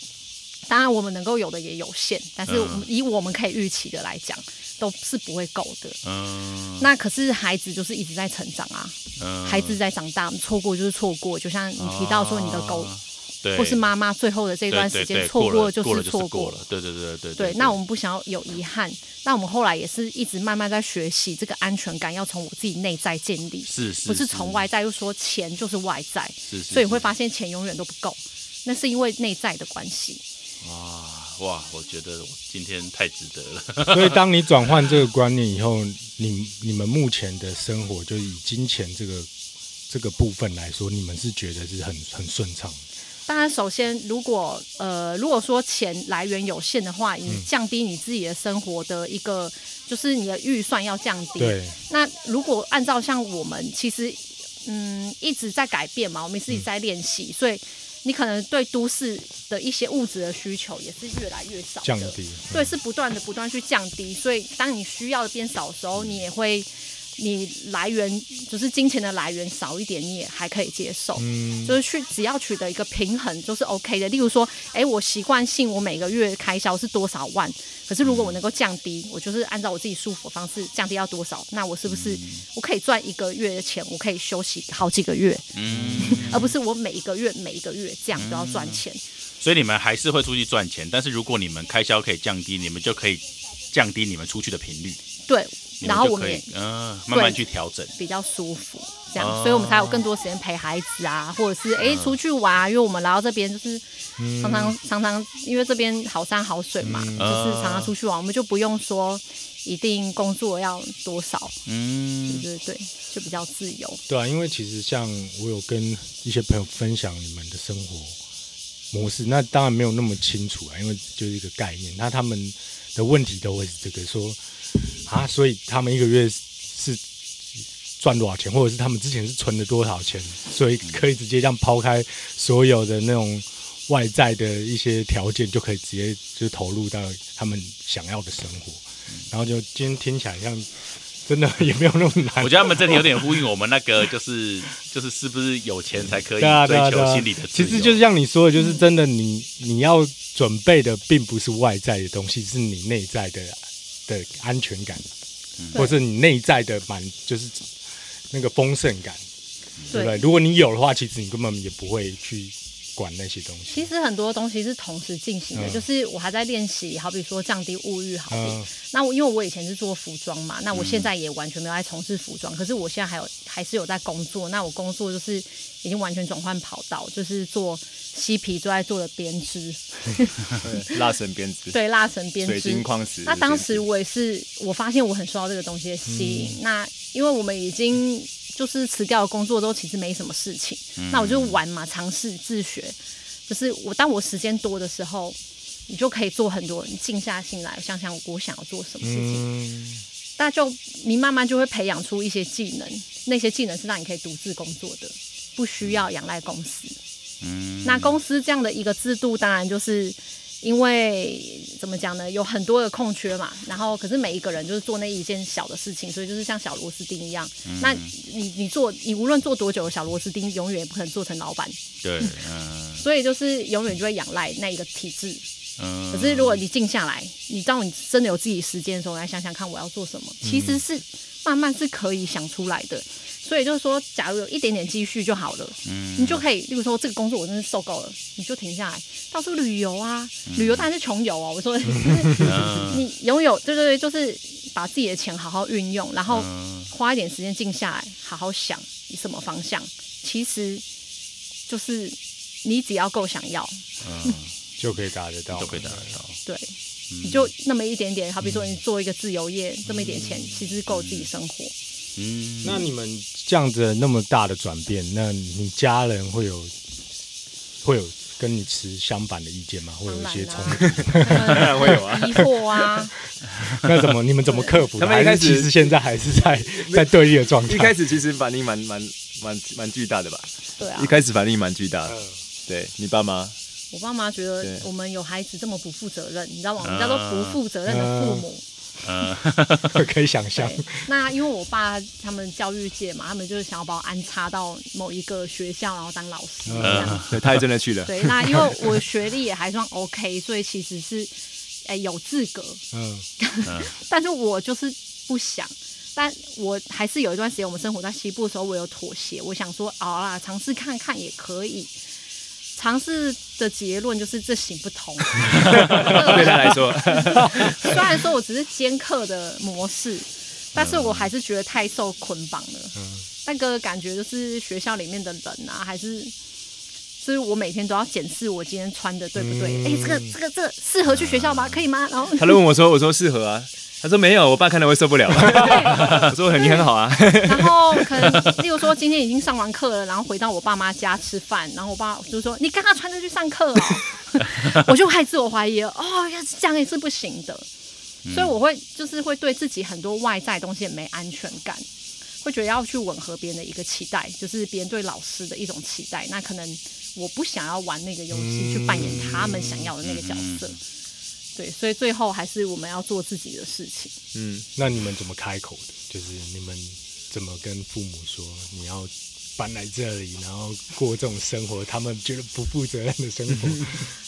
S4: 当然我们能够有的也有限，但是以我们可以预期的来讲，都是不会够的。
S2: 嗯
S4: 那可是孩子就是一直在成长啊，
S2: 嗯，
S4: 孩子在长大，错过就是错过。就像你提到说，你的狗
S2: 啊对，
S4: 或是妈妈最后的这段时间错
S2: 过了
S4: 就
S2: 是
S4: 是错过
S2: 了。对对对对
S4: 对，那我们不想要有遗憾。那我们后来也是一直慢慢在学习这个安全感，要从我自己内在建立，
S2: 是是
S4: 不是从外在。又说钱就是外在，
S2: 是是，
S4: 所以你会发现钱永远都不够，那是因为内在的关系。
S2: 哇哇，我觉得我今天太值得了。[LAUGHS]
S1: 所以当你转换这个观念以后，你你们目前的生活，就以金钱这个这个部分来说，你们是觉得是很很顺畅的。
S4: 当然，首先，如果呃，如果说钱来源有限的话，你降低你自己的生活的一个，就是你的预算要降低。
S1: 对，
S4: 那如果按照像我们其实嗯一直在改变嘛，我们自己在练习，所以你可能对都市的一些物质的需求也是越来越少
S1: 降低。
S4: 对，是不断的不断去降低，所以当你需要的变少的时候，你也会你来源就是金钱的来源少一点，你也还可以接受。
S1: 嗯
S4: 就是去只要取得一个平衡，就是 OK 的。例如说，哎，我习惯性我每个月开销是多少万，可是如果我能够降低，我就是按照我自己舒服的方式降低到多少，那我是不是我可以赚一个月的钱，我可以休息好几个月，
S2: 嗯，[LAUGHS]
S4: 而不是我每一个月每一个月这样都要赚钱。
S2: 所以你们还是会出去赚钱，但是如果你们开销可以降低，你们就可以降低你们出去的频率，
S4: 对，
S2: 你
S4: 然后我们也
S2: 慢慢去调整。
S4: 比较舒服，这样，
S2: 哦
S4: 所以我们才有更多时间陪孩子啊，或者是哎、出去玩啊，因为我们来到这边就是常常、常常因为这边好山好水嘛，就是常常出去玩，我们就不用说一定工作要多少，
S2: 嗯，
S4: 对对对，就比较自由。
S1: 对啊，因为其实像我有跟一些朋友分享你们的生活模式，那当然没有那么清楚啊，因为就是一个概念。那他们的问题都会是这个说啊，所以他们一个月是赚多少钱，或者是他们之前是存了多少钱，所以可以直接这样抛开所有的那种外在的一些条件，就可以直接就投入到他们想要的生活。然后就今天听起来像真的也没有那么难。
S2: 我觉得他们这里有点呼应我们那个，就是就是是不是有钱才可以追求心理的？
S1: 其实就是像你说的，就是真的你，你要准备的并不是外在的东西，是你内在的的安全感，或者是你内在的满，就是那个丰盛感，对不对？如果你有的话，其实你根本也不会去管那些东西。
S4: 其实很多东西是同时进行的，
S1: 嗯
S4: 就是我还在练习，好比说降低物欲，好比、
S1: 嗯
S4: 那我因为我以前是做服装嘛，那我现在也完全没有在从事服装，可是我现在还有还是有在工作。那我工作就是已经完全转换跑道，就是做嬉皮最爱做的编织，
S3: 对蜡绳编织，
S4: 对蜡绳编织
S3: 水晶。矿石。
S4: 那当时我也是，我发现我很受到这个东西的吸引。那因为我们已经就是辞掉了工作之后，其实没什么事情，那我就玩嘛，尝试自学。就是我当我时间多的时候，你就可以做很多，你静下心来想想我想要做什么事情。
S1: 嗯，
S4: 那就你慢慢就会培养出一些技能，那些技能是让你可以独自工作的，不需要仰赖公司。
S2: 嗯，
S4: 那公司这样的一个制度，当然就是因为怎么讲呢，有很多的空缺嘛。然后可是每一个人就是做那一件小的事情，所以就是像小螺丝钉一样。那你你做你无论做多久的小螺丝钉，永远也不可能做成老板，
S2: 对，嗯 [LAUGHS]
S4: 所以就是永远就会仰赖那一个体制。
S2: 嗯，
S4: 可是如果你静下来，你当你真的有自己时间的时候，来想想看我要做什么，其实是慢慢是可以想出来的。所以就是说，假如有一点点积蓄就好了，你就可以，例如说这个工作我真是受够了，你就停下来，到处旅游啊，旅游当然是穷游哦。我说，[LAUGHS] 你拥有，对对对，就是把自己的钱好好运用，然后花一点时间静下来，好好想你什么方向。其实就是你只要够想要，嗯。[LAUGHS]
S1: 就可以达得到，
S2: 都可以达得到。
S4: 对，你就那么一点点，好比说你做一个自由业，这么一点钱，其实够自己生活。
S2: 嗯，
S1: 那你们这样子那么大的转变，那你家人会有会有跟你持相反的意见吗？会有一些冲
S4: 当
S1: 突？
S3: 当 [LAUGHS] 然会有啊。
S4: 疑惑啊，
S1: 那怎么你们怎么克服的？
S3: 他们一开始
S1: 其实现在还是在在对立的状态。
S3: 一开始其实反应蛮蛮蛮蛮巨大的吧，
S4: 对啊
S3: 一。开始反应蛮巨大的。
S1: 嗯
S3: 对你爸妈，
S4: 我爸妈觉得我们有孩子这么不负责任，你知道吗？我们叫做不负责任的父母。
S2: 嗯，[LAUGHS]
S1: 可以想象，，
S4: 那因为我爸他们教育界嘛，他们就是想要把我安插到某一个学校，然后当老师这样。[LAUGHS]
S3: 对，他也真的去了。
S4: 对，那因为我学历也还算 OK，所以其实是哎、有资格，
S1: 嗯，[LAUGHS]
S4: 但是我就是不想。但我还是有一段时间，我们生活在西部的时候，我有妥协。我想说，好啦，尝试看看也可以。尝试的结论就是这行不通。[LAUGHS]
S3: 对他来说，[LAUGHS]
S4: 虽然说我只是兼课的模式，但是我还是觉得太受捆绑了。嗯那个感觉就是学校里面的人啊，还是。就是我每天都要检视我今天穿的对不对？哎、这个这个这个适合去学校吗？可以吗？然后
S3: 他就问我说：“我说适合啊。”他说：“没有，我爸看了会受不了。[LAUGHS] ”我说：“你很好啊。[LAUGHS]
S4: 然后可能，例如说今天已经上完课了，然后回到我爸妈家吃饭，然后我爸就说：“你刚刚穿着去上课哦。[LAUGHS] ”我就开始自我怀疑了，哦，要是这样也是不行的，所以我会就是会对自己很多外在东西也没安全感，会觉得要去吻合别人的一个期待，就是别人对老师的一种期待，那可能我不想要玩那个游戏，去扮演他们想要的那个角色。对，所以最后还是我们要做自己的事情。
S3: 嗯，
S1: 那你们怎么开口的？就是你们怎么跟父母说你要搬来这里，然后过这种生活，他们觉得不负责任的生活？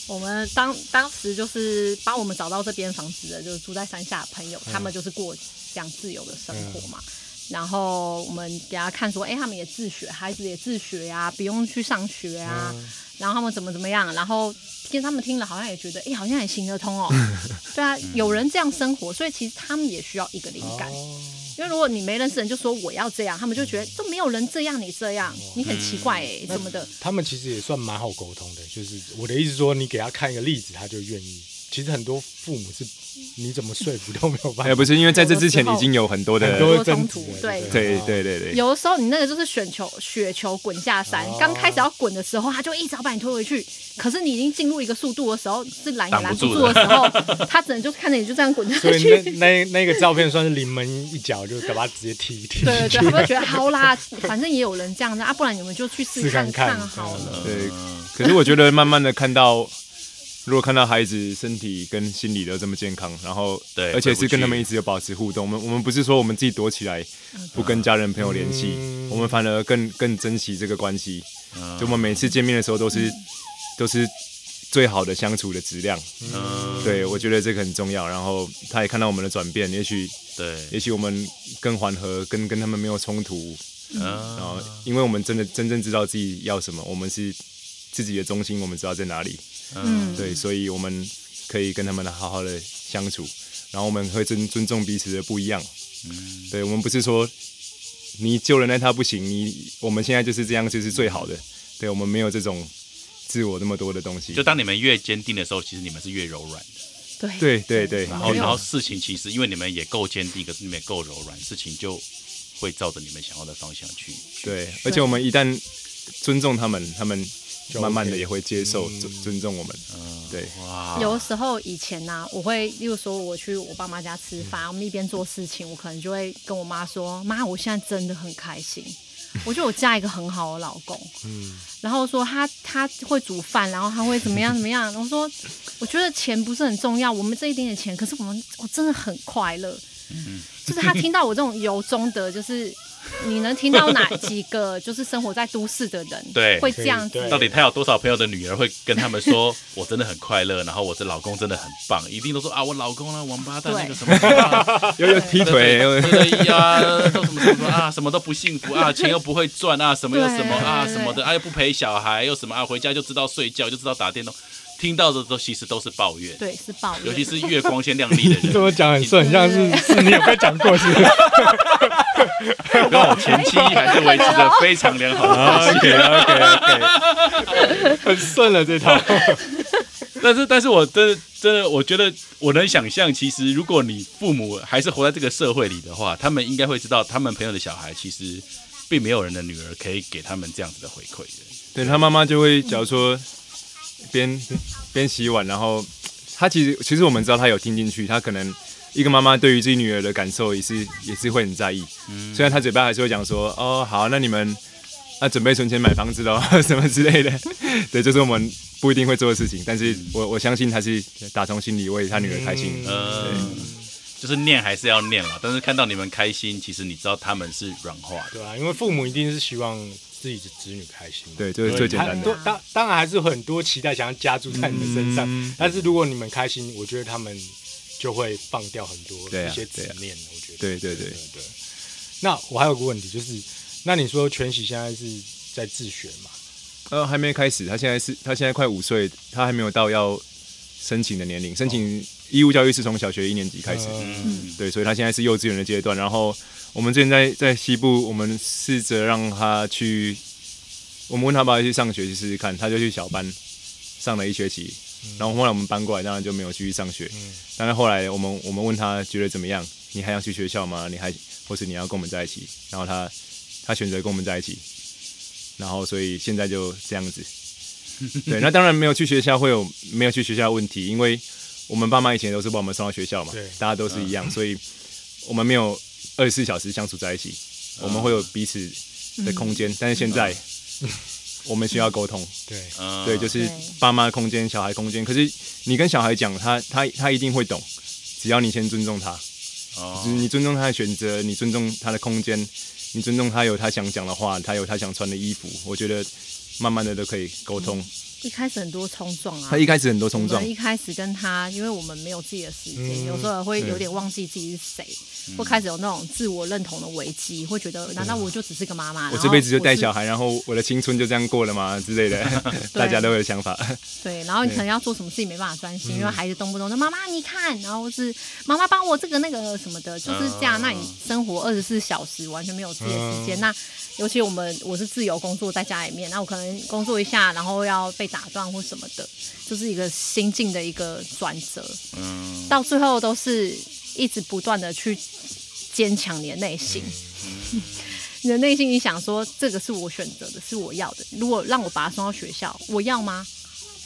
S1: [LAUGHS]
S4: 我们当当时就是帮我们找到这边房子的，就是住在山下的朋友，
S1: 嗯
S4: 他们就是过这样自由的生活嘛。然后我们给他看说，哎、他们也自学，孩子也自学呀、不用去上学啊。
S1: 嗯
S4: 然后他们怎么怎么样，然后听他们听了，好像也觉得，哎、好像也行得通哦。[LAUGHS] 对啊，有人这样生活，所以其实他们也需要一个灵感。
S1: 哦，
S4: 因为如果你没认识人就说我要这样，他们就觉得都没有人这样，你这样，你很奇怪哎、什么的。
S1: 他们其实也算蛮好沟通的，就是我的意思说，你给他看一个例子，他就愿意。其实很多父母是，[LAUGHS] 你怎么说服都没有办
S3: 哎，
S1: 法。
S3: 不是因为在这之前已经有很多的
S1: 很多
S4: 多冲突对
S3: 对
S1: 哦
S3: 对对对，
S4: 有的时候你那个就是雪球，雪球滚下山
S1: 哦，
S4: 刚开始要滚的时候，他就一直要把你推回去。可是你已经进入一个速度的时候，是拦也拦不
S2: 住
S4: 住的时候，[LAUGHS] 他只能就看着你就这样滚下
S1: 所以那
S4: 去。
S1: 那那个照片算是临门一脚，就把他直接踢踢
S4: 对对他们会觉得好啦，反正也有人这样子啊，不然你们就去试
S1: 试看看
S4: 好了。
S3: 对，可是我觉得慢慢的看到，如果看到孩子身体跟心理都这么健康，然后
S2: 对
S3: 而且是跟他们一直有保持互动，我们我们不是说我们自己躲起来不跟家人朋友联系，
S1: 嗯
S3: 我们反而更更珍惜这个关系。
S2: 嗯
S3: 就我们每次见面的时候都是都是最好的相处的质量。
S2: 嗯，
S3: 对我觉得这个很重要。然后他也看到我们的转变，也许
S2: 对，
S3: 也许我们更缓和，跟跟他们没有冲突，然
S2: 嗯，
S3: 后因为我们真的真正知道自己要什么，我们是自己的中心，我们知道在哪里。
S4: 嗯，
S3: 对，所以我们可以跟他们好好的相处，然后我们会尊尊重彼此的不一样。
S2: 嗯
S3: 对，我们不是说你救了那他不行，你我们现在就是这样就是最好的。对，我们没有这种自我那么多的东西。
S2: 就当你们越坚定的时候，其实你们是越柔软的。
S4: 对
S3: 对对对，
S2: 然后，然后事情其实因为你们也够坚定，可是你们也够柔软，事情就会照着你们想要的方向去。
S3: 对，而且我们一旦尊重他们，他们
S1: 就
S3: 慢慢的也会接受、
S1: 嗯
S3: 尊尊重我们。对，
S4: 有的时候以前呢、我会，例如说我去我爸妈家吃饭，我们一边做事情，我可能就会跟我妈说：“妈，我现在真的很开心，[LAUGHS] 我觉得我嫁一个很好的老公。”
S1: 嗯，
S4: 然后说他他会煮饭，然后他会怎么样怎么样。我说，我觉得钱不是很重要，我们这一点点钱，可是我们我真的很快乐。嗯就是他听到我这种由衷的，就是你能听到哪几个就是生活在都市的人，[LAUGHS]
S2: 对。
S4: 会这样子？
S1: 对。
S2: 到底他有多少朋友的女儿会跟他们说，我真的很快乐，然后我的老公真的很棒，一定都说啊，我老公啊，王八蛋
S4: 对
S2: 那个什么啊，[LAUGHS]
S3: 又又劈腿，
S2: 对呀，都什么什么啊，什么都不幸福啊，钱又不会赚啊，什么又什么啊什么的，啊又不陪小孩，又什么啊，回家就知道睡觉，就知道打电动，听到的都其实都是抱怨，
S4: 对，是抱怨，
S2: 尤其是越光鲜亮丽的人，[LAUGHS]
S1: 这么讲很顺，很像是是你有被讲过是不是？
S2: 跟我前妻还是维持着非常良好的关 [LAUGHS] 系。
S3: OK OK OK，
S1: 很顺了这套。[LAUGHS]
S2: 但是，但是我真的真的，我觉得我能想象，其实如果你父母还是活在这个社会里的话，他们应该会知道，他们朋友的小孩其实并没有人的女儿可以给他们这样子的回馈的。
S3: 对他妈妈就会，假如说边边洗碗，然后他其实其实我们知道他有听进去，他可能一个妈妈对于自己女儿的感受也是也是会很在意，虽然他嘴巴还是会讲说哦好，那你们那、准备存钱买房子喽 [LAUGHS] 什么之类的，[LAUGHS] 对，就、是我们不一定会做的事情，但是我我相信他是打从心里为他女儿开心，
S2: 嗯，就是念还是要念了，但是看到你们开心，其实你知道他们是软化的。
S1: 对啊，因为父母一定是希望自己的子女开心嘛。
S3: 对，这是最简单的。
S1: 当当然还是会很多期待想要加注在你们身上，
S3: 嗯
S1: 但是如果你们开心，我觉得他们就会放掉很多一些执念。我觉得
S3: 对对对
S1: 对对。那我还有个问题，就是那你说全喜现在是在自学嘛？
S3: 呃，还没开始，他现在是他现在快五岁，他还没有到要申请的年龄。申请义务教育是从小学一年级开始，
S2: 嗯，
S3: 对，所以他现在是幼稚园的阶段。然后我们之前在在西部，我们试着让他去，我们问他要不要去上学去试试看，他就去小班上了一学期。然后后来我们搬过来，当然就没有继续上学。
S1: 嗯
S3: 但是后来我们我们问他觉得怎么样？你还想去学校吗？你还或是你要跟我们在一起？然后他他选择跟我们在一起。然后所以现在就这样子。[LAUGHS] 对，那当然没有去学校会有没有去学校的问题，因为我们爸妈以前都是把我们送到学校嘛，大家都是一样，所以我们没有二十四小时相处在一起，我们会有彼此的空间，但是现在我们需要沟通，
S1: 对，
S2: 嗯。
S3: 对，就是爸妈空间、小孩空间。可是你跟小孩讲，他他他一定会懂，只要你先尊重他，
S2: 哦。
S3: 就是你尊重他的选择，你尊重他的空间，你尊重他有他想讲的话，他有他想穿的衣服，我觉得慢慢的都可以沟通。
S4: 一开始很多冲撞啊。
S3: 他，一开始很多冲撞。
S4: 一开始跟他，因为我们没有自己的时间，
S1: 嗯。
S4: 有时候会有点忘记自己是谁，会开始有那种自我认同的危机，会觉得难道我就只是个妈妈？
S3: 我这辈子就带小孩，然后我的青春就这样过了吗之类的，大家都有想法。
S4: 对，然后你可能要做什么事情没办法专
S3: 嗯
S4: 心，因为孩子动不动就妈妈你看，然后是妈妈帮我这个那个什么的，就是这样。
S2: 嗯
S4: 那你生活二十四小时完全没有自己的时间，
S1: 嗯
S4: 那尤其我们我是自由工作在家里面，那我可能工作一下，然后要被打断或什么的，就是一个心境的一个转折。
S2: 嗯，
S4: 到最后都是一直不断的去坚强你的内心。[LAUGHS] 你的内心，你想说这个是我选择的，是我要的。如果让我把他送到学校，我要吗？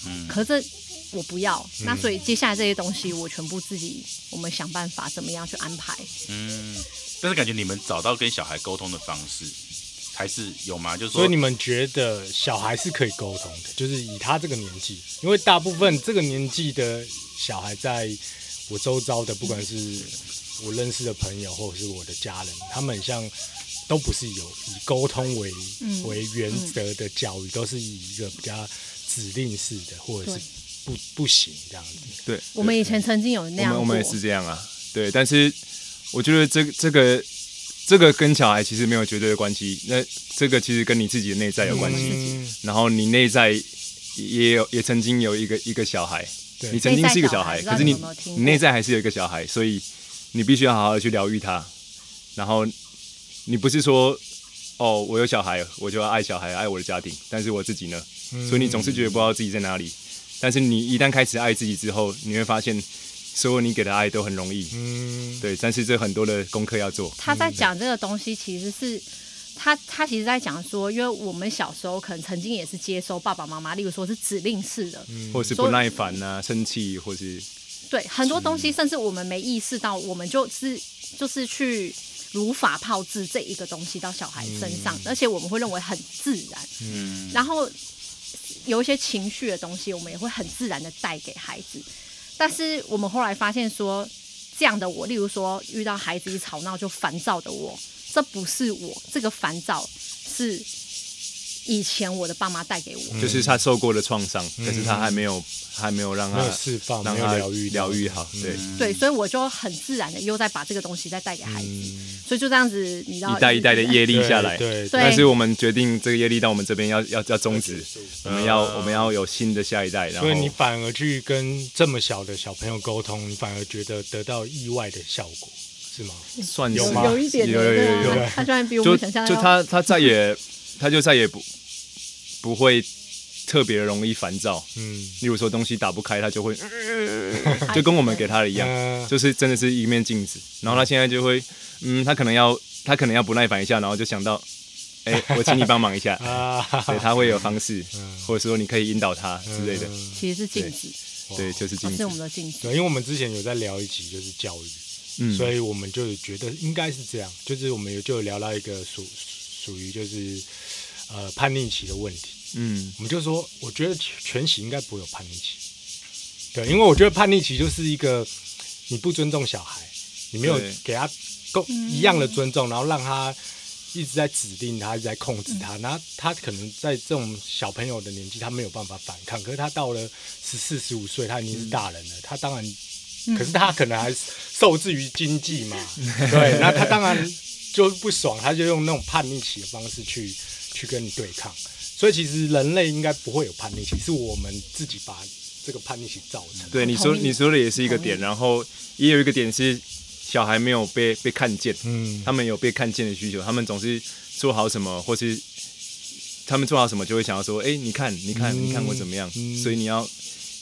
S2: 嗯
S4: 可是我不要。那所以接下来这些东西，我全部自己，我们想办法怎么样去安排。
S2: 嗯，但是感觉你们找到跟小孩沟通的方式，还是有吗？就是说，
S1: 所以你们觉得小孩是可以沟通的，就是以他这个年纪，因为大部分这个年纪的小孩，在我周遭的，不管是我认识的朋友或者是我的家人，他们像都不是有以沟通为、
S4: 嗯
S1: 为原则的教育，都是以一个比较指令式的，或者是不不行这样子。
S3: 对，
S4: 我们以前曾经有那样，
S3: 我们我们也是这样啊，对。但是我觉得这这个这个跟小孩其实没有绝对的关系，那这个其实跟你自己的内在有关系。
S1: 嗯，
S3: 然后你内在也有也曾经有一个一个小孩，
S1: 对
S3: 你曾经是一个小孩，可是你
S4: 你
S3: 内在还是有一个小孩，所以你必须要好好的去疗愈他。然后你不是说哦，我有小孩，我就要爱小孩，爱我的家庭，但是我自己呢？所以你总是觉得不知道自己在哪里。但是你一旦开始爱自己之后，你会发现，所有你给的爱都很容易。
S1: 嗯，
S3: 对，但是这很多的功课要做。
S4: 他在讲这个东西，其实是他他其实在讲说，因为我们小时候可能曾经也是接收爸爸妈妈，例如说是指令式的，
S3: 或者是不耐烦啊、生气，或是
S4: 对很多东西，甚至我们没意识到，我们就是就是去如法炮制这一个东西到小孩身上，而且我们会认为很自然，
S2: 嗯，
S4: 然后有一些情绪的东西，我们也会很自然的带给孩子。但是我们后来发现说，这样的我，例如说遇到孩子一吵闹就烦躁的我，这不是我，这个烦躁是以前我的爸妈带给我。
S3: 就是他受过的创伤，可是他还没有还没有让他
S1: 释放，没有
S3: 让他
S1: 疗愈到
S3: 疗愈好。对，
S4: 对，所以我就很自然的又再把这个东西再带给孩子，所以就这样子，你知道
S3: 一代一代的业力下来。
S1: 对，
S3: 但是我们决定这个业力到我们这边要要要终止，我们要我们要有新的下一代，然后
S1: 所以你反而去跟这么小的小朋友沟通，你反而觉得得到意外的效果，是吗？
S3: 算是
S1: 有吗
S4: 有一点
S3: 有有有有
S4: 他居然比我
S3: 就
S4: 们想象要
S3: 就他他再也他就再也不不会特别容易烦躁。
S1: 嗯，
S3: 例如说东西打不开，他就会，[LAUGHS] 就跟我们给他的一样，
S1: 嗯
S3: 就是真的是一面镜子。然后他现在就会，嗯，他可能要他可能要不耐烦一下，然后就想到，哎、我请你帮忙一下。
S1: 啊，
S3: 对，他会有方式，或者说你可以引导他之类的。
S4: 其实是镜子，
S3: 对，就是镜子
S4: 是我。们的镜子。
S1: 对，因为我们之前有在聊一集就是教育，
S3: 嗯，
S1: 所以我们就觉得应该是这样，就是我们有就聊到一个属属于就是呃叛逆期的问题，
S3: 嗯，
S1: 我们就说，我觉得全喜应该不会有叛逆期，对，因为我觉得叛逆期就是一个你不尊重小孩，你没有给他够一样的尊重，然后让他一直在指定他，一直在控制他，然后他可能在这种小朋友的年纪，他没有办法反抗，可是他到了十四十五岁，他已经是大人了，他当然，可是他可能还是受制于经济嘛，对，那他当然就不爽，他就用那种叛逆期的方式去去跟你对抗。所以其实人类应该不会有叛逆期，是我们自己把这个叛逆期造成。
S3: 对，你说你说的也是一个点，然后也有一个点是小孩没有被被看见，
S1: 嗯，
S3: 他们有被看见的需求，他们总是做好什么，或是他们做好什么就会想要说，哎、你看，你看，
S1: 嗯
S3: 你看我怎么样？
S1: 嗯
S3: 所以你要，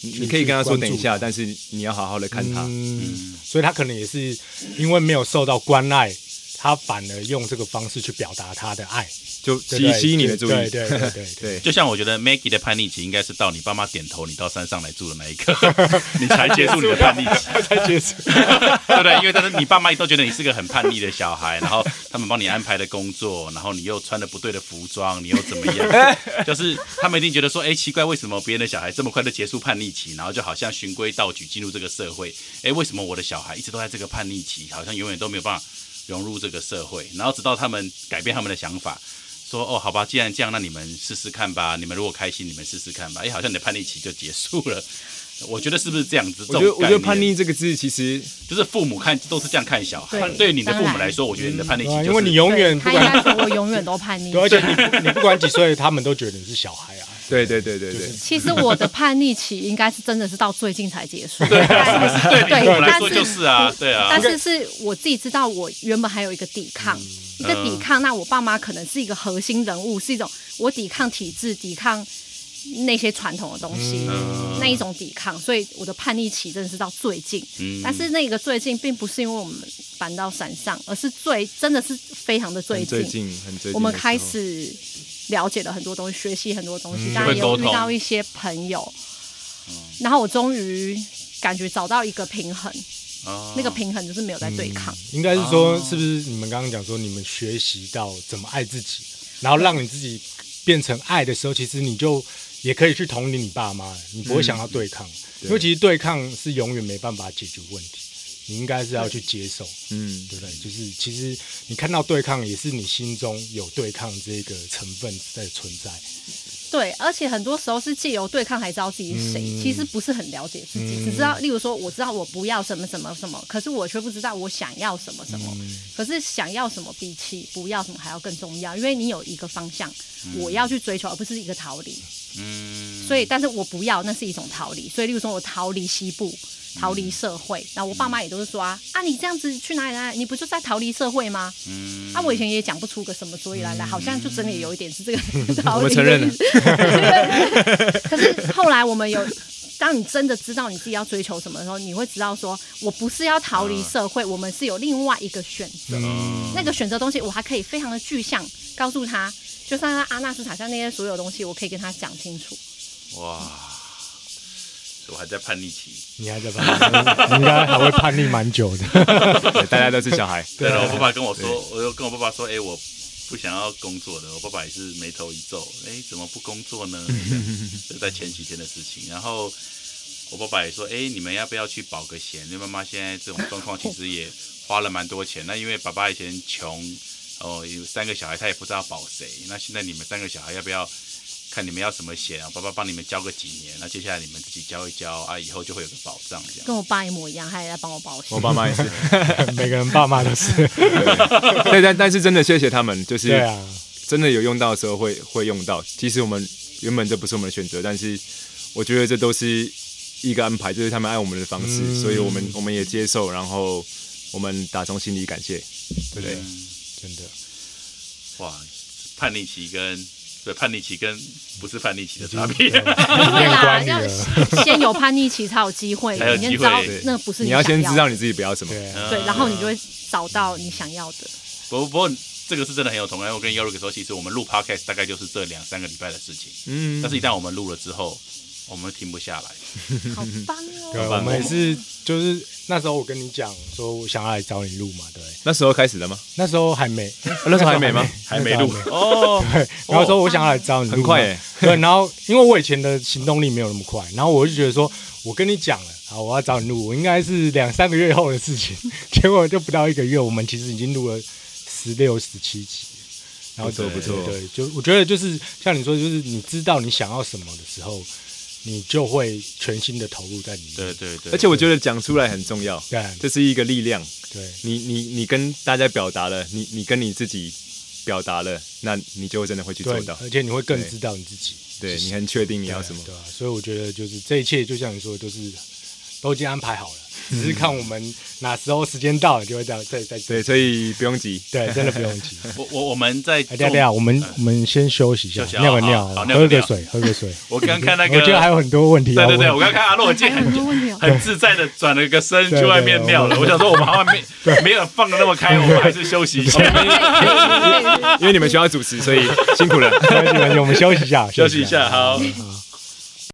S3: 你可以跟他说等一下，但是你要好好的看他。
S1: 嗯，所以他可能也是因为没有受到关爱，他反而用这个方式去表达他的爱，
S3: 就吸吸引你的注意。
S1: 对对对对对
S3: 对
S2: 就像我觉得 Maggie 的叛逆期应该是到你爸妈点头，你到山上来住的那一刻，[LAUGHS] 你才结束你的叛逆期，[LAUGHS]
S1: 才结束。[LAUGHS]
S2: 对不对？因为但是你爸妈都觉得你是个很叛逆的小孩，然后他们帮你安排的工作，然后你又穿的不对的服装，你又怎么样？就是他们一定觉得说，哎，奇怪，为什么别人的小孩这么快就结束叛逆期，然后就好像循规蹈矩进入这个社会？哎，为什么我的小孩一直都在这个叛逆期，好像永远都没有办法融入这个社会，然后直到他们改变他们的想法，说哦，好吧，既然这样，那你们试试看吧。你们如果开心，你们试试看吧。哎，好像你的叛逆期就结束了。我觉得是不是这样子？
S3: 我觉得，我觉得叛
S2: 逆
S3: 逆这个字其实
S2: 就是父母看都是这样看小孩。
S4: 对
S2: 对你的父母来说，我觉得你的叛逆期就是
S1: 对啊因为你永远不管，
S4: 我永远都叛逆 [LAUGHS]
S1: 对，。而且你不 [LAUGHS] 你不管几岁，他们都觉得你是小孩啊。
S3: 对对对对对，
S4: 其实我的叛逆期应该是真的是到最近才结束。
S2: 对
S4: 对
S2: 对来说
S4: 但是
S2: 就是啊，对啊
S4: 但。是是我自己知道，我原本还有一个抵抗，一个抵抗。那我爸妈可能是一个核心人物，是一种我抵抗体制、抵抗那些传统的东西、
S2: 嗯
S4: 那一种抵抗。所以我的叛逆期真的是到最近。
S2: 嗯
S4: 但是那个最近，并不是因为我们搬到山上，而是最真的是非常的最近。
S3: 很最近
S4: 我们开始了解了很多东西，学习很多东西，
S3: 嗯
S4: 当然也有遇到一些朋友，然后我终于感觉找到一个平衡，
S2: 哦。
S4: 那个平衡就是没有在对抗。
S1: 应该是说，是不是你们刚刚讲说，你们学习到怎么爱自己，然后让你自己变成爱的时候，其实你就也可以去同理你爸妈，你不会想要对抗，因为其实对抗是永远没办法解决问题，你应该是要去接受，
S3: 嗯，
S1: 对不对？就是其实你看到对抗，也是你心中有对抗这个成分在存在。
S4: 对，而且很多时候是借由对抗才知道自己是谁，
S1: 嗯
S4: 其实不是很了解自己，
S1: 嗯
S4: 只知道，例如说我知道我不要什么什么什么，可是我却不知道我想要什么什么。
S1: 嗯
S4: 可是想要什么比起不要什么还要更重要，因为你有一个方向，我要去追求，而不是一个逃离。
S2: 嗯，
S4: 所以，但是我不要，那是一种逃离。所以，例如说我逃离西部，逃离社会，然后我爸妈也都是说啊，啊，你这样子去哪里哪里，你不就在逃离社会吗？
S2: 嗯
S4: 啊，我以前也讲不出个什么所以来来，好像就真的有一点是这个逃离的
S3: 我承认
S4: 可是后来我们有。当你真的知道你自己要追求什么的时候，你会知道说，我不是要逃离社会，我们是有另外一个选择。
S2: 嗯
S4: 那个选择东西，我还可以非常的具象告诉他，就算他阿纳斯塔像那些所有东西，我可以跟他讲清楚。
S2: 哇，我还在叛逆期。
S1: 你还在叛逆，你 [LAUGHS] 应该还会叛逆蛮久的。[LAUGHS]
S3: 大家都是小孩，[LAUGHS]
S2: 对了，我爸爸跟我说，我又跟我爸爸说，哎、我不想要工作的。我爸爸也是眉头一皱，哎、怎么不工作呢？就在前几天的事情。然后我爸爸也说，哎、你们要不要去保个险？因为妈妈现在这种状况，其实也花了蛮多钱。那因为爸爸以前穷，哦，有三个小孩，他也不知道保谁。那现在你们三个小孩要不要？看你们要什么险啊？爸爸帮你们交个几年，那接下来你们自己交一交啊，以后就会有个保障这样。
S4: 跟我爸一模一样，他也在帮我保险
S3: 我。爸妈也是，[LAUGHS]
S1: 每个人爸妈都是。[LAUGHS]
S3: 对，但但是真的谢谢他们，就是
S1: 对啊，
S3: 真的有用到的时候会会用到。其实我们原本这不是我们的选择，但是我觉得这都是一个安排，就是他们爱我们的方式，
S1: 嗯
S3: 所以我们我们也接受，然后我们打从心里感谢，对不对？
S2: 嗯
S1: 真的。
S2: 哇，叛逆期跟对叛逆期跟不是叛逆期的差别。
S4: 对
S1: 念
S4: 啦，要先有叛逆期才有机会，
S2: 才有机会
S4: 你先知道那不是
S3: 你要先知道你自己不要什么。
S1: 对
S4: 然后你就会找到你想要的。
S2: 不不过这个是真的很有同感。因为我跟 Yorik 说，其实我们录 Podcast 大概就是这两三个礼拜的事情，
S3: 嗯
S2: 但是一旦我们录了之后，我们停不下来。[LAUGHS]
S4: 好棒
S1: 对，
S4: 哦！
S1: 我们也是，就是那时候我跟你讲说，我想要来找你录嘛，对，
S3: 那时候开始了吗？
S1: 那时候还没，
S3: 那时候还没吗？[LAUGHS]
S2: 还没录哦，
S1: 对，[LAUGHS] 然后说我想要来找你录，
S3: 很快耶
S1: 对，然后因为我以前的行动力没有那么快，然后我就觉得说，我跟你讲了，好，我要找你录，我应该是两三个月后的事情，结果就不到一个月，我们其实已经录了十六、十七集。然后对
S3: 不错不错
S1: 对，就我觉得就是像你说，就是你知道你想要什么的时候，你就会全心的投入在里面。
S2: 对对对，
S3: 而且我觉得讲出来很重要，
S1: 对
S3: 这是一个力量。
S1: 对
S3: 你你你跟大家表达了，你你跟你自己表达了，那你就真的会去做到，。
S1: 而且你会更知道你自己。
S3: 对你很确定你要什么。
S1: 对啊，所以我觉得就是这一切，就像你说的，都是都已经安排好了，只是看我们哪时候时间到了，就会再再再
S3: 对，所以不用急。
S1: 对，真的不用急。[LAUGHS]
S2: 我我我们在
S1: 哎，等一下等一下，我们我们先休息一下，尿个尿喝个水，喝个水。[LAUGHS]
S2: 我刚看那个，
S1: 我觉得还有很多问题。
S2: 对对对，我刚看阿洛健
S4: 还有很多
S2: 很
S4: 问题哦。
S2: 很自在的转了个身去外面尿了。我想说，我们好像没没有放的那么开，我们还是休息一下。[LAUGHS]
S3: 因为你们需要主持，所以辛苦了。
S1: 没关系没关系我们休息一下，
S2: 休息一下，
S1: 好